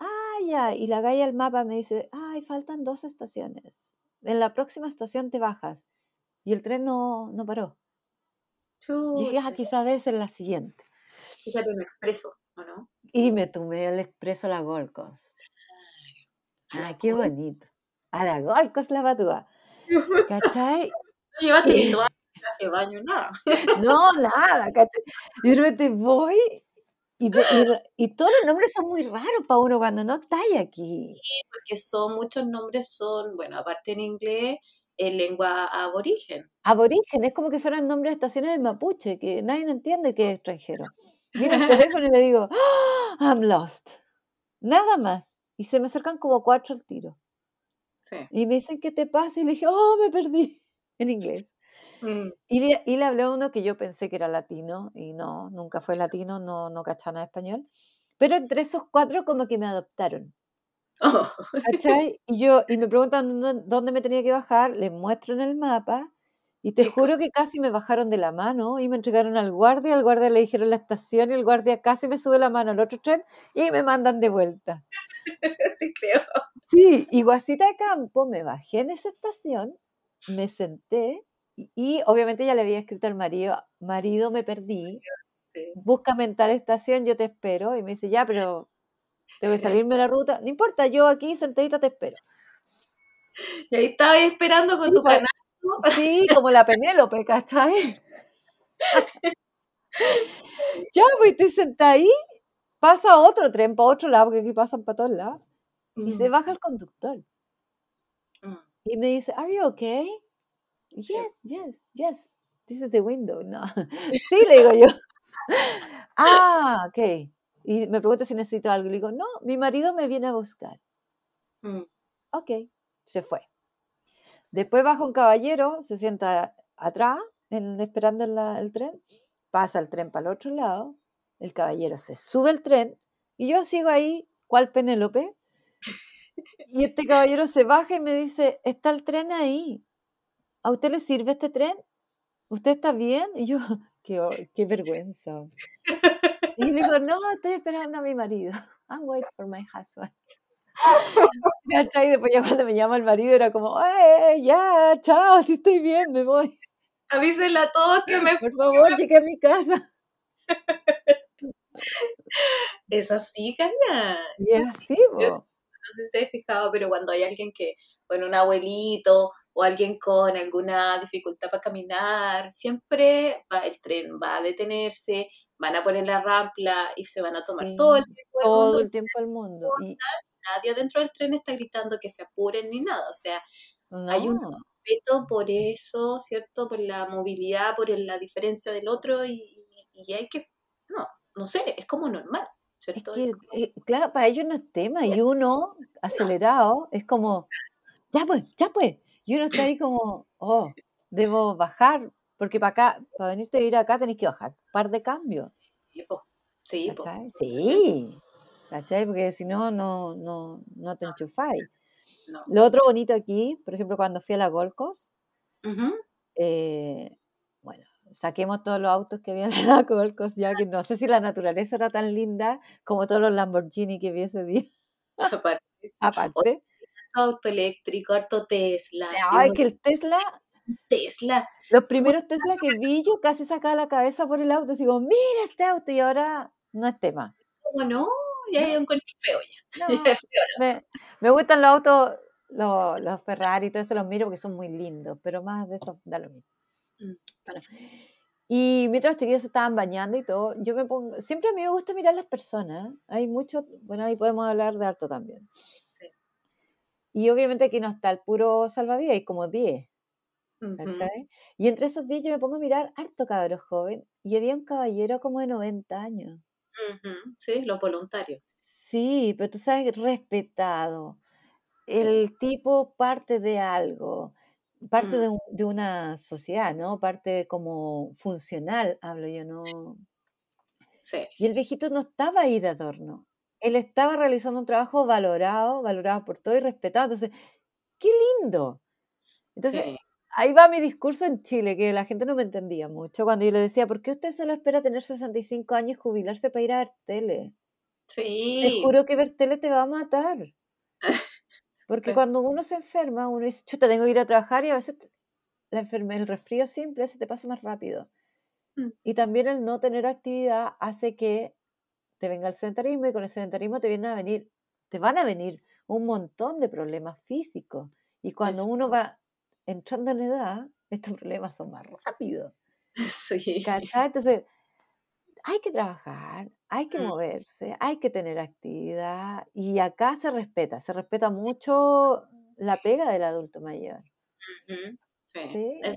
ah, ya, y la galla del mapa me dice, ay, faltan dos estaciones, en la próxima estación te bajas. Y el tren no, no paró. Y dije, ah,
Chucha.
quizás debe ser la siguiente.
Era un expreso, ¿o no?
Y me tomé el expreso a la Gold Coast.
A
Ah, qué bonito. A la Gold Coast la patúa. ¿Cachai?
No llevaste ni traje baño, nada.
No, nada, ¿cachai? Y de repente voy y, de- y y todos los nombres son muy raros para uno cuando no estáis aquí.
Porque son, muchos nombres son, bueno, aparte en inglés, en lengua aborigen.
Aborigen, es como que fueran nombres de estaciones de mapuche, que nadie entiende que es extranjero. Miro el teléfono y le digo, "Ah, I'm lost. Nada más. Y se me acercan como cuatro al tiro.
Sí.
Y me dicen, ¿qué te pasa? Y le dije, oh, me perdí. En inglés.
Mm,
Y le, y le hablé a uno que yo pensé que era latino, y no, nunca fue latino, no, no cachaba nada español. Pero entre esos cuatro como que me adoptaron.
Oh.
Y yo, y me preguntan dónde, me tenía que bajar, les muestro en el mapa, y te juro que casi me bajaron de la mano y me entregaron al guardia, al guardia le dijeron la estación y el guardia casi me sube la mano al otro tren y me mandan de vuelta.
te creo.
Sí, y Guasita de Campo, me bajé en esa estación, me senté y, y obviamente ya le había escrito al marido, marido me perdí,
Sí.
búscame en tal estación, yo te espero. Y me dice, ya, pero tengo que salirme de la ruta. No importa, yo aquí sentadita te espero.
Y ahí estabas esperando con
Sí,
tu
pues,
canal.
Sí, como la Penélope, ¿cachai? Ya, pues estoy sentada ahí, pasa otro tren para otro lado, porque aquí pasan para todos lados, y se
Mm,
baja el conductor.
mm.
Y me dice, ¿Are you okay?
Sí.
Yes, yes, yes. This is the window. No. Sí, le digo yo. Ah, ok. Y me pregunta si necesito algo. Le digo, no, mi marido me viene a buscar.
Mm.
Ok, se fue. Después baja un caballero, se sienta atrás, en- esperando la- el tren, pasa el tren para el otro lado, el caballero se sube al tren y yo sigo ahí, cual Penélope, y este caballero se baja y me dice, está el tren ahí, ¿a usted le sirve este tren? ¿Usted está bien? Y yo, qué vergüenza. Y yo le digo, no, estoy esperando a mi marido. I'm waiting for my husband. ¿Cachai? Después ya cuando me llama el marido era como, ¡eh, ya, chao, si estoy bien, me voy!
Avísenle a todos que me...
Por favor, llegué a mi casa.
Es así, caña.
Y
Es así. no sé si te has fijado, pero cuando hay alguien que, bueno, un abuelito o alguien con alguna dificultad para caminar, siempre va, el tren va a detenerse, van a poner la rampla y se van a tomar
Sí,
todo el tiempo del
todo
mundo.
el tiempo al mundo. Y
Nadie dentro del tren está gritando que se apuren ni nada. O sea, hay un respeto por eso, ¿cierto? Por la movilidad, por la diferencia del otro y, y hay que, no, no sé, es como normal,
es
¿cierto?
que, eh, claro, para ellos no es tema. Y uno, acelerado, es como, ya pues, ya pues. Y uno está ahí como, oh, debo bajar, porque para acá, para venirte a ir acá tenés que bajar un par de cambios.
Sí.
¿Cachai? Sí, ¿cachai? Porque si no, no, no, no te enchufáis.
No.
Lo otro bonito aquí, por ejemplo, cuando fui a la Gold Coast,
Ujú.
eh, bueno, saquemos todos los autos que había en la Gold Coast, ya que no sé si la naturaleza era tan linda como todos los Lamborghini que vi ese día,
Aparte,
aparte.
auto eléctrico, harto Tesla.
Ay,
Yo,
que el Tesla,
Tesla.
los primeros Tesla que vi, yo casi sacaba la cabeza por el auto, digo, mira este auto, y ahora no es tema.
¿Cómo no? Ya feo ya.
No,
Ya es feo, ¿no?
me, me gustan los autos, los, los Ferrari y todo eso los miro porque son muy lindos, pero más de eso da lo mismo.
Mm.
Bueno, Y mientras los chiquillos se estaban bañando y todo, yo me pongo, siempre a mí me gusta mirar las personas. Hay mucho, bueno, ahí podemos hablar de harto también.
Sí.
Y obviamente aquí no está el puro salvavidas, hay como 10, ¿cachai? Y entre esos 10 yo me pongo a mirar harto cabros joven y había un caballero como de 90 años.
Sí, los voluntarios.
Sí, pero tú sabes, respetado.
Sí.
El tipo parte de algo, parte
Mm.
de, un- de una sociedad, ¿no? Parte como funcional, hablo yo, ¿no?
Sí.
Y el viejito no estaba ahí de adorno. Él estaba realizando un trabajo valorado, valorado por todo y respetado. Entonces, ¡qué lindo! Entonces,
Sí.
Ahí va mi discurso en Chile, que la gente no me entendía mucho cuando yo le decía, ¿por qué usted solo espera tener 65 años y jubilarse para ir a ver tele? Te
Sí.
juro que ver tele te va a matar. Porque
Sí.
cuando uno se enferma, uno dice, chuta, tengo que ir a trabajar y a veces te- la enferme- el resfrío simple se te pasa más rápido.
Mm.
Y también el no tener actividad hace que te venga el sedentarismo y con el sedentarismo te vienen a venir, te van a venir un montón de problemas físicos. Y cuando uno va entrando en edad, estos problemas son más rápidos.
Sí.
¿cachai? Entonces, hay que trabajar, hay que
Mm.
moverse, hay que tener actividad y acá se respeta, se respeta mucho la pega del adulto mayor.
Sí.
Sí,
Eso,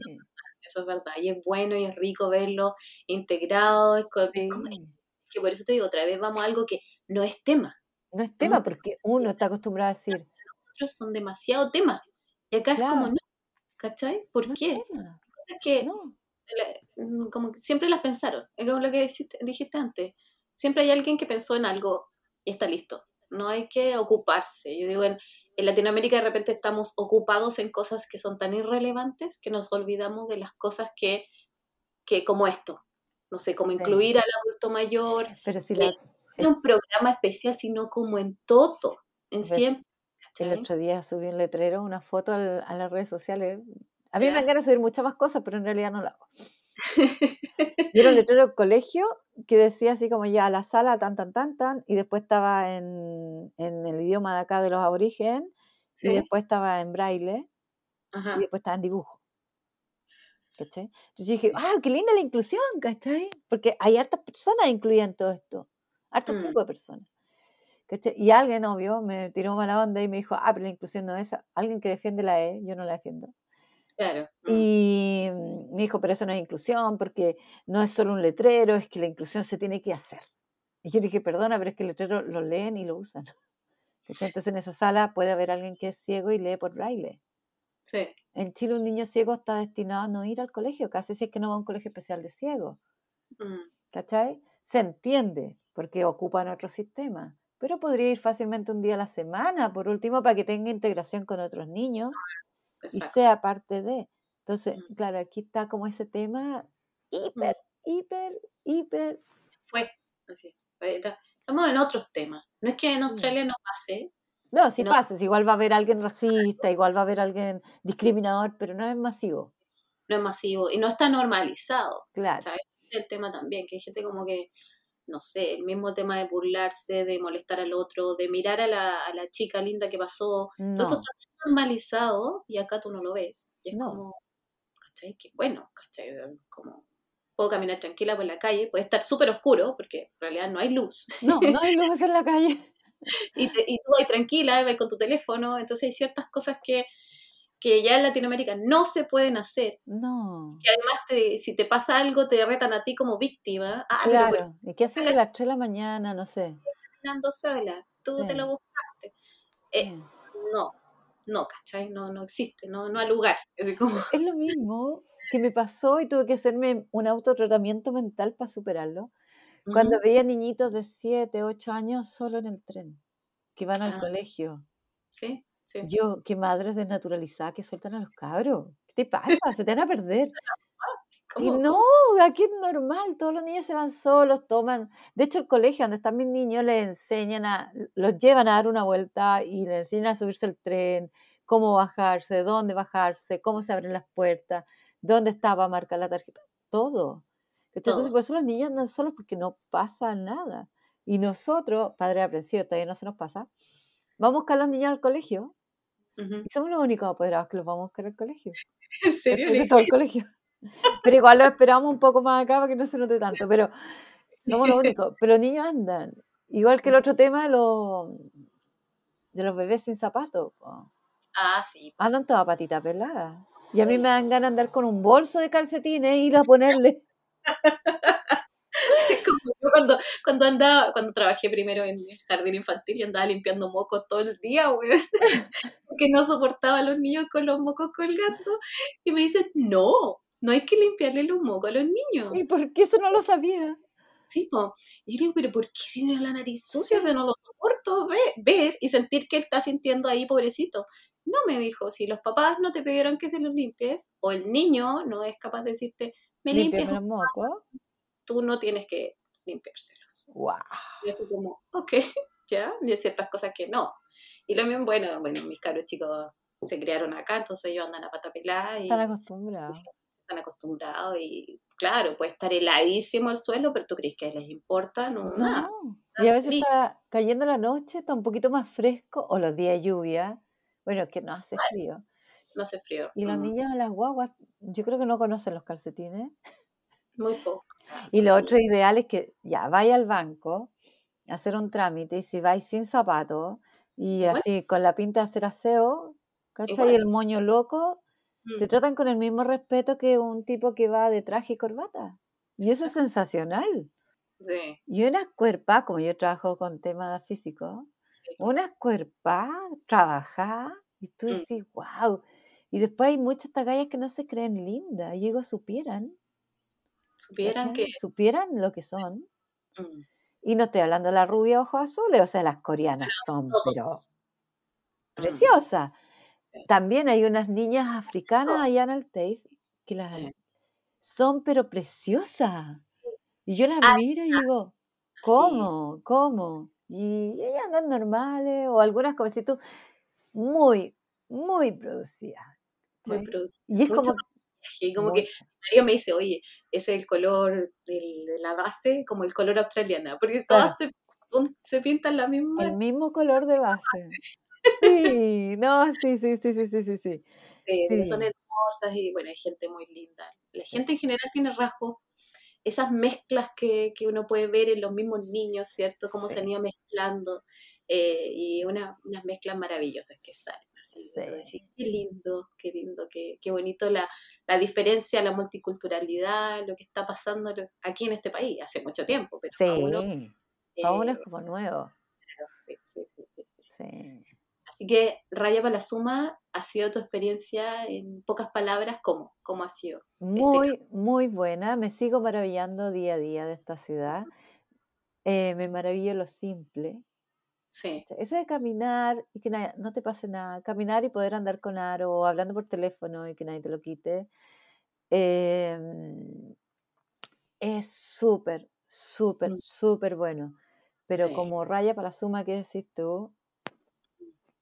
eso es verdad. Y es bueno y es rico verlo integrado. Es, como- que por eso te digo, otra vez vamos a algo que no es tema.
No es tema porque uno está acostumbrado a decir,
Otros son demasiado temas. Y acá es como, no, ¿cachai? ¿Por
no
qué? Cosas que
no,
la- mm, como siempre las pensaron. Es como lo que dijiste, dijiste antes. Siempre hay alguien que pensó en algo y está listo. No hay que ocuparse. Yo digo, en, en Latinoamérica de repente estamos ocupados en cosas que son tan irrelevantes que nos olvidamos de las cosas que, que como esto. No sé, como
Sí.
incluir al adulto mayor,
pero si la,
no en un programa especial, sino como en todo, en siempre.
El otro día subí un letrero, una foto al- a las redes sociales. A mí me de subir muchas más cosas, pero en realidad no lo hago. Y era un letrero del colegio que decía así como ya la sala tan tan tan tan y después estaba en, en el idioma de acá de los aborígenes y después estaba en braille
Ajá.
y después estaba en dibujo. ¿Cachai? Entonces yo dije, ah, qué linda la inclusión, ¿cachai? Porque hay hartas personas incluidas en todo esto, hartos
Mm.
tipos de personas. Y alguien, obvio, me tiró mala onda y me dijo, ah, pero la inclusión no es alguien que defiende la E, yo no la defiendo.
Claro. Mm.
Y me dijo, pero eso no es inclusión, porque no es solo un letrero, es que la inclusión se tiene que hacer. Y yo dije, perdona, pero es que el letrero lo leen y lo usan. Entonces en esa sala puede haber alguien que es ciego y lee por braille.
Sí.
En Chile un niño ciego está destinado a no ir al colegio, casi si es que no va a un colegio especial de ciegos.
Mm.
¿Cachai? Se entiende, porque ocupan otro sistema. Pero podría ir fácilmente un día a la semana, por último, para que tenga integración con otros niños y sea parte de. Entonces,
Mm.
claro, aquí está como ese tema hiper, hiper, hiper.
Fue. Así. Estamos en otros temas. No es que en. Australia no pase,
No, si
No.
pasa, si igual va a haber alguien racista, igual va a haber alguien discriminador, pero no es masivo.
no es masivo y no está normalizado.
Claro.
¿sabes? El tema también, que hay gente como que, no sé, el mismo tema de burlarse, de molestar al otro, de mirar a la, a la chica linda que pasó. Todo eso está normalizado y acá tú no lo ves. Y es
No.
como, ¿cachai? Que bueno, ¿cachai? Como, puedo caminar tranquila por la calle, puede estar súper oscuro, porque en realidad no hay luz.
no, no hay luces en la calle.
y, te- y tú vas tranquila, vas con tu teléfono, entonces hay ciertas cosas que, que ya en Latinoamérica no se pueden hacer.
No.
Que además, te- si te pasa algo, te retan a ti como víctima. Ah,
Claro. ¿Y qué haces a las 3 de la mañana? No sé.
andando sola, tú te lo buscaste. Eh,
Sí.
no, no, ¿cachai? No, no existe, no, no hay lugar. Como,
Es lo mismo que me pasó y tuve que hacerme un autotratamiento mental para superarlo. Cuando veía niñitos de 7, 8 años solo en el tren, que van al
Ah.
colegio.
sí, sí.
Yo, qué madres desnaturalizadas que sueltan a los cabros. ¿Qué te pasa? Se te van a perder. Y no, aquí es normal, todos los niños se van solos, toman. De hecho, el colegio donde están mis niños les enseñan a, los llevan a dar una vuelta y les enseñan a subirse al tren, cómo bajarse, dónde bajarse, cómo se abren las puertas, dónde está para marcar la tarjeta, todo. Entonces, por eso los niños andan solos porque no pasa nada. Y nosotros, padres aprensivos, todavía no se nos pasa, vamos a buscar a los niños al colegio Y somos los únicos apoderados que los vamos a buscar al colegio.
¿En serio?
todo el colegio. Pero igual lo esperamos un poco más acá para que no se note tanto, pero somos los únicos. Pero los niños andan. Igual que el otro tema de los, de los bebés sin zapatos.
Ah, sí.
Andan toda patita pelada. Y a mí me dan ganas de andar con un bolso de calcetines e ir a ponerle.
Cuando, cuando andaba, cuando trabajé primero en el jardín infantil y andaba limpiando mocos todo el día, weón. Porque no soportaba a los niños con los mocos colgando. Y me dicen, no, no hay que limpiarle los mocos a los niños.
¿Y por qué eso no lo sabía?
Sí, po. Y yo le digo, pero ¿por qué tiene la nariz sucia? O sea, no lo soporto ver, ver y sentir que él está sintiendo ahí, pobrecito. No me dijo, si los papás no te pidieron que se los limpies, o el niño no es capaz de decirte, me limpias, tú no tienes que limpiárselos.
Guau.
Y así como, ok, ya, y hay ciertas cosas que no. Y lo mismo, bueno, bueno, mis caros chicos se criaron acá, entonces ellos andan a pata pelada y
Están acostumbrados.
están acostumbrados y claro, puede estar heladísimo el suelo, pero tú crees que les importa, no, nada.
No. Y a veces
frío.
está cayendo la noche, está un poquito más fresco, o los días de lluvia. Bueno, que no hace frío.
No hace frío.
Y los
Mm,
niños de las guaguas, yo creo que no conocen los calcetines.
Muy poco.
Y lo otro ideal es que ya vaya al banco a hacer un trámite y si vais sin zapatos y así con la pinta de hacer aseo, ¿cachai?
Igual.
Y el moño loco, te
Mm,
tratan con el mismo respeto que un tipo que va de traje y corbata. Y eso es sensacional.
sí.
Y unas cuerpas, como yo trabajo con temas físicos,
Sí.
unas cuerpas trabajadas y tú
Mm.
decís, wow. Y después hay muchas tagallas que no se creen lindas. Y digo, supieran,
Supieran
¿cachai?
que...
supieran lo que son.
mm,
Y no estoy hablando de la rubia ojos azules, o sea, las coreanas son, pero
Mm,
preciosas.
Sí.
También hay unas niñas africanas allá en el TAFE que las
Sí.
son, pero preciosas. Y yo las
Ah,
miro y digo,
sí.
¿cómo? ¿Cómo? Y ellas andan normales, o algunas como si tú, muy, muy producidas.
Muy producido.
Y es
Mucho
como,
y como que. Mario me dice, oye, ese es el color del- de la base, como el color australiana, porque
Claro.
todas se, pon- se pintan la misma.
el mismo color de base. Sí, no, sí, sí, sí, sí, sí, sí, sí.
eh, son hermosas y bueno, hay gente muy linda. La gente en general tiene rasgos, esas mezclas que, que uno puede ver en los mismos niños, ¿cierto? Cómo se han ido mezclando eh, y una- unas mezclas maravillosas que salen. Así,
Sí.
qué lindo, qué lindo, qué, qué bonito la, la diferencia, la multiculturalidad, lo que está pasando aquí en este país, hace mucho tiempo, pero
Sí,
uno,
para uno
eh,
es como nuevo.
sí, sí, sí, sí, sí.
Sí.
Así que, Raya para la Suma, ha sido tu experiencia en pocas palabras, ¿cómo? ¿Cómo ha sido?
Muy, muy buena. Me sigo maravillando día a día de esta ciudad. Eh, me maravillo lo simple.
Sí.
Eso de caminar y que na- no te pase nada. Caminar y poder andar con aro hablando por teléfono y que nadie te lo quite. em, es súper, súper,
Mm.
súper bueno. Pero
Sí.
como raya para la suma que decís tú,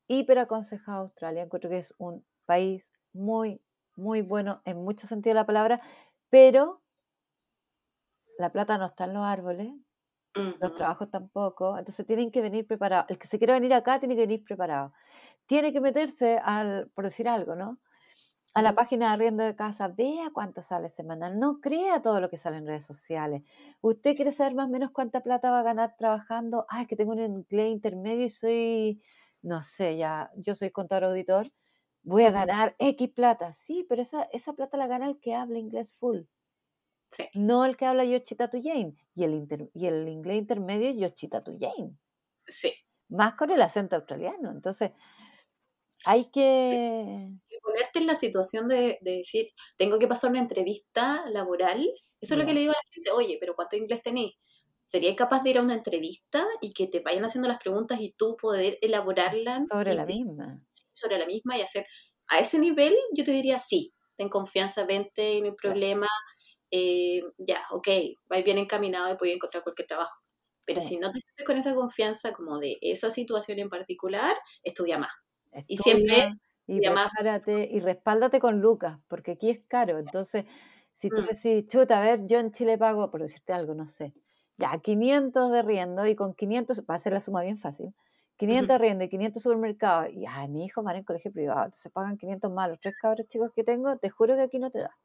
hiper aconsejado Australia. Encuentro que es un país muy, muy bueno en muchos sentidos de la palabra, pero la plata no está en los árboles, los trabajos tampoco, entonces tienen que venir preparados. El que se quiera venir acá tiene que venir preparado. Tiene que meterse al, por decir algo, ¿no? A la página de arriendo de casa, vea cuánto sale semanal, no crea todo lo que sale en redes sociales. ¿Usted quiere saber más o menos cuánta plata va a ganar trabajando? Ah, es que tengo un inglés intermedio y soy, no sé, ya, yo soy contador auditor, voy a ganar X plata. Sí, pero esa, esa plata la gana el que habla inglés full,
Sí,
no el que habla Yochita Jane. Y el, inter- y el inglés intermedio es Yochita Jane,
sí.
más con el acento australiano. Entonces, hay que...
Y ponerte en la situación de, de decir, tengo que pasar una entrevista laboral, eso es lo que le digo a la gente, oye, pero ¿cuánto inglés tenéis? ¿Sería capaz de ir a una entrevista y que te vayan haciendo las preguntas y tú poder elaborarlas
sobre la misma.
sobre la misma y hacer a ese nivel? Yo te diría sí, ten confianza, vente, no hay problema, eh, ya, ok, vais bien encaminado y puedes encontrar cualquier trabajo. Pero
Sí.
si no te sientes con esa confianza como de esa situación en particular, estudia más. Y siempre
y
estudia más.
y respáldate con Lucas, porque aquí es caro. Entonces, si tú
Mm.
decís, chuta, a ver, yo en Chile pago, por decirte algo, no sé, ya 500 de riendo y con 500, para hacer la suma bien fácil, 500 de riendo y 500 supermercados, y ay, mi hijo va en colegio privado, entonces pagan 500 más los tres cabros chicos que tengo, te juro que aquí no te da.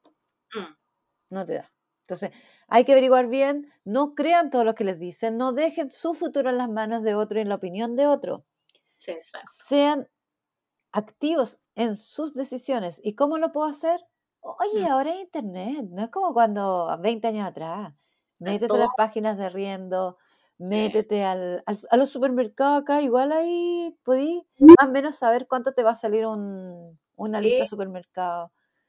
Mm,
no te da. Entonces, hay que averiguar bien, no crean todo lo que les dicen, no dejen su futuro en las manos de otro y en la opinión de otro.
Sí, exacto.
Sean activos en sus decisiones. ¿Y cómo lo puedo hacer? Oye,
Mm.
ahora hay internet, no es como cuando 20 años atrás. Métete a las páginas de riendo, métete al, al- a los supermercados acá, igual ahí podí más o menos saber cuánto te va a salir un, una lista de
Sí.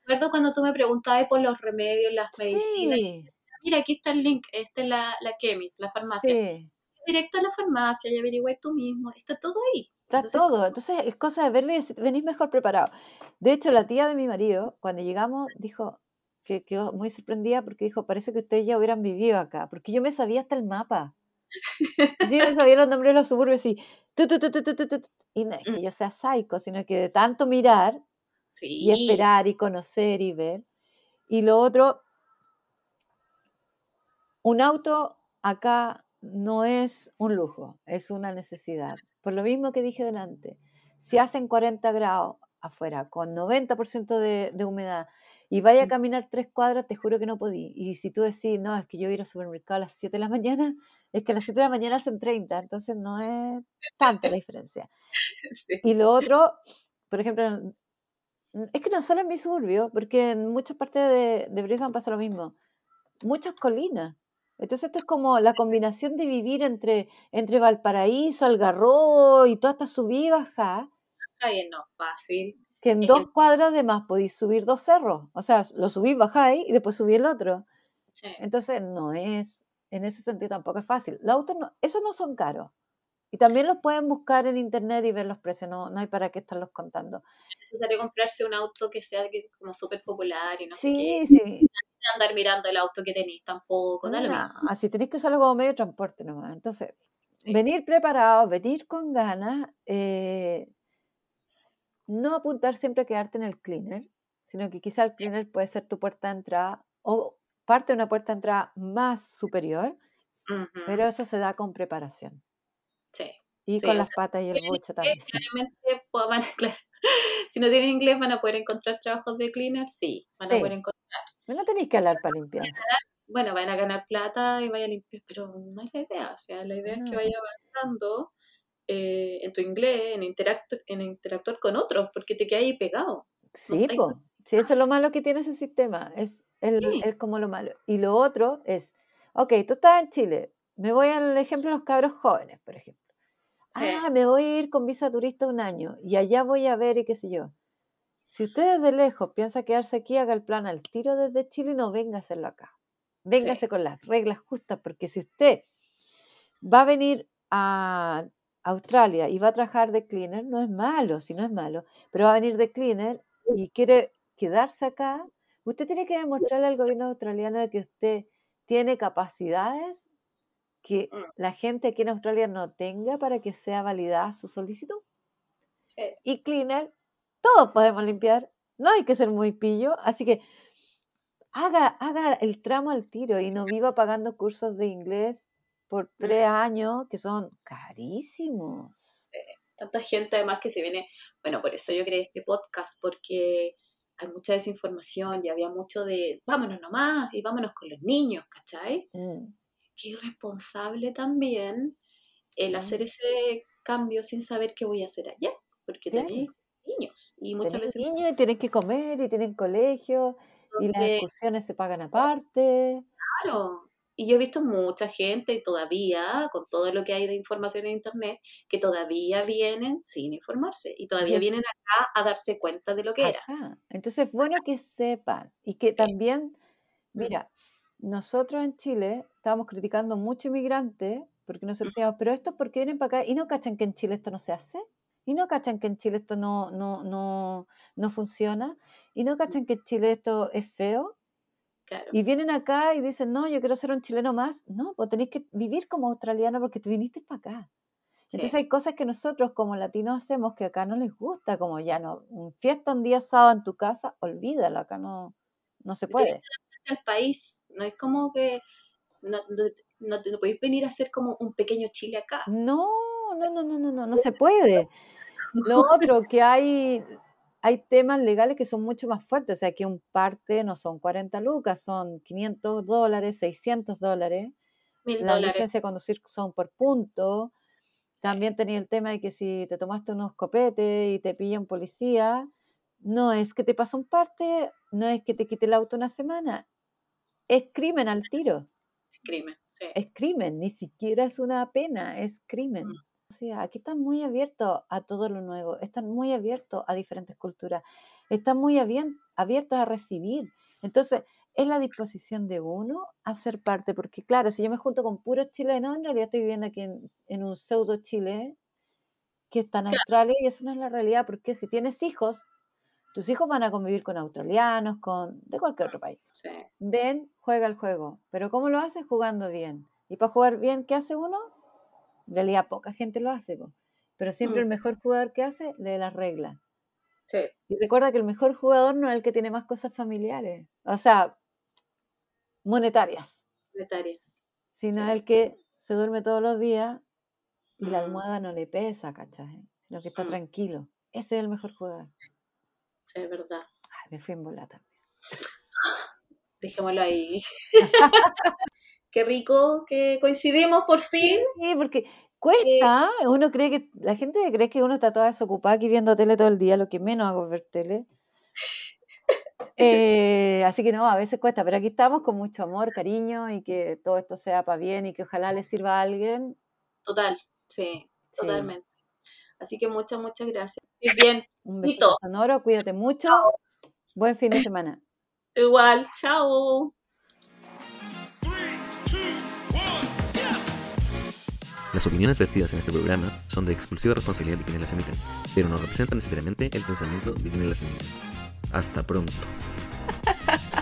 Recuerdo cuando tú me preguntabas por los remedios, las medicinas.
Sí,
Mira, aquí está el link. Esta es la, la Chemis, la farmacia.
sí,
Directo a la farmacia y averigüe tú mismo. Está todo ahí.
está
Entonces,
todo. Entonces es cosa de decir, venís mejor preparado. De hecho, la tía de mi marido, cuando llegamos, dijo que quedó muy sorprendida porque dijo, parece que ustedes ya hubieran vivido acá, porque yo me sabía hasta el mapa. Yo me sabía los nombres de los suburbios y tu, tu, tu, tu, tu, tu, tu, tu. Y no es que
Mm.
yo sea psycho, sino que de tanto mirar y esperar y conocer y ver. Y lo otro, un auto acá no es un lujo, es una necesidad. Por lo mismo que dije delante, si hacen 40 grados afuera con 90% de, de humedad y vaya a
Mm.
caminar tres cuadras, te juro que no podí. Y si tú decís, no, es que yo voy a ir al supermercado a las 7 de la mañana, es que a las 7 de la mañana hacen 30, entonces no es tanta la diferencia.
Sí.
Y lo otro, por ejemplo, en- es que no solo en mi suburbio, porque en muchas partes de, de Brisbane pasa lo mismo. Muchas colinas. Entonces esto es como la combinación de vivir entre, entre Valparaíso, Algarrobo y toda esta subida y bajada,
Ay, no es fácil.
que en
Es
dos cuadras de más podéis subir dos cerros. O sea, lo subís, bajáis y después subís el otro.
Sí.
Entonces no es, en ese sentido tampoco es fácil. Los autos no, esos no son caros. Y también los pueden buscar en internet y ver los precios, no, no hay para qué estarlos contando.
Es necesario comprarse un auto que sea que- como súper popular y no sé qué.
Sí, sí.
Andar mirando el auto que tenéis tampoco. Mismo.
Nah, si tenéis que usarlo como medio de transporte nomás. Entonces,
Sí.
venir preparado, venir con ganas, eh, no apuntar siempre a quedarte en el cleaner, sino que quizá el cleaner puede ser tu puerta de entrada o parte de una puerta de entrada más superior, pero eso se da con preparación.
Sí.
Y
Sí,
con las
sea,
patas y el buche también.
Claramente, pues, van a- claro, si no tienen inglés, van a poder encontrar trabajos de cleaner. Sí, van a poder encontrar.
No tenéis que hablar para limpiar.
Bueno, van a ganar plata y vayan a limpiar, pero no es la idea. O sea, la idea es que
No.
vaya avanzando eh, en tu inglés, en, interactu- en interactuar con otros, porque te quedas ahí pegado.
Sí, po. Sí, eso es lo malo que tiene ese sistema. Es, el,
Sí.
es como lo malo. Y lo otro es, ok, tú estás en Chile. Me voy al ejemplo de los cabros jóvenes, por ejemplo.
Sí.
Ah, me voy a ir con visa turista un año y allá voy a ver y qué sé yo. Si usted desde lejos piensa quedarse aquí, haga el plan al tiro desde Chile y no venga a hacerlo acá. Véngase con las reglas justas, porque si usted va a venir a Australia y va a trabajar de cleaner, no es malo, si no es malo, pero va a venir de cleaner y quiere quedarse acá, usted tiene que demostrarle al gobierno australiano de que usted tiene capacidades que
Mm.
la gente aquí en Australia no tenga para que sea validada su solicitud.
Sí.
Y cleaner, todos podemos limpiar, no hay que ser muy pillo, así que haga, haga el tramo al tiro y no viva pagando cursos de inglés por tres años que son carísimos.
Tanta gente además que se viene, bueno, por eso yo creé este podcast, porque hay mucha desinformación y había mucho de vámonos nomás y vámonos con los niños, ¿cachai?
Mm,
Qué irresponsable también el hacer ese cambio sin saber qué voy a hacer allá, porque
Claro.
tenéis niños y muchas
Tienen
veces
niños y tienen que comer y tienen colegio y las excursiones se pagan aparte.
Claro. Y yo he visto mucha gente todavía, con todo lo que hay de información en Internet, que todavía vienen sin informarse y todavía vienen acá a darse cuenta de lo que era.
Entonces es bueno que sepan y que
Sí.
también,
Mm.
Nosotros en Chile estábamos criticando mucho inmigrantes porque nosotros decíamos, pero estos por qué vienen para acá y no cachan que en Chile esto no se hace y no cachan que en Chile esto no, no, no, no funciona y no cachan que en Chile esto es feo
Claro.
y vienen acá y dicen, no, yo quiero ser un chileno más. No, pues tenéis que vivir como australiano porque te viniste para acá.
Sí.
Entonces hay cosas que nosotros como latinos hacemos que acá no les gusta, como ya no, un fiesta un día sábado en tu casa, olvídalo, acá no, no se puede.
el país, no es como que no, no, no te- no podéis venir a ser como un pequeño Chile acá.
No, no, no, no, no, no, no se puede. Lo otro que hay, hay temas legales que son mucho más fuertes, o sea, que un parte no son 40 lucas, son 500 dólares, 600 dólares.
Mil
La
dólares.
licencia de conducir son por punto. También tenía el tema de que si te tomaste unos copetes y te pilla un policía, no es que te pasa un parte, no es que te quite el auto una semana, es crimen al tiro,
Crimen, sí.
es crimen, ni siquiera es una pena, es crimen.
Mm.
O sea, aquí están muy abiertos a todo lo nuevo, están muy abiertos a diferentes culturas, están muy abiertos a recibir. Entonces, es la disposición de uno a ser parte, porque claro, si yo me junto con puros chilenos, en realidad estoy viviendo aquí en, en un pseudo Chile que está en
Claro.
Australia y eso no es la realidad, porque si tienes hijos, tus hijos van a convivir con australianos, con de cualquier otro país.
sí.
Ven, juega el juego, pero ¿cómo lo haces? Jugando bien. Y para jugar bien, ¿qué hace uno? En realidad poca gente lo hace, po. pero siempre
Mm.
el mejor jugador que hace lee las reglas.
Sí,
Y recuerda que el mejor jugador no es el que tiene más cosas familiares, o sea, monetarias,
monetarias.
sino
Sí.
el que se duerme todos los días y la
Mm.
almohada no le pesa, ¿cachai? Sino que está
Mm.
tranquilo. Ese es el mejor jugador.
Es verdad.
Ay, me fui en volata.
Dejémoslo ahí. Qué rico que coincidimos por fin.
Sí, porque cuesta, uno cree que, la gente cree que uno está toda desocupada aquí viendo tele todo el día, lo que menos hago es ver tele. Eh, así que no, a veces cuesta, pero aquí estamos con mucho amor, cariño y que todo esto sea para bien y que ojalá le sirva a alguien.
Total, sí,
Sí.
totalmente. Así que muchas, muchas gracias. Y bien,
Un
Besito.
besito sonoro, cuídate mucho. Buen fin de semana.
igual, chao.
Las opiniones vertidas en este programa son de exclusiva responsabilidad de quienes las emiten, pero no representan necesariamente el pensamiento de quienes las emiten. Hasta pronto.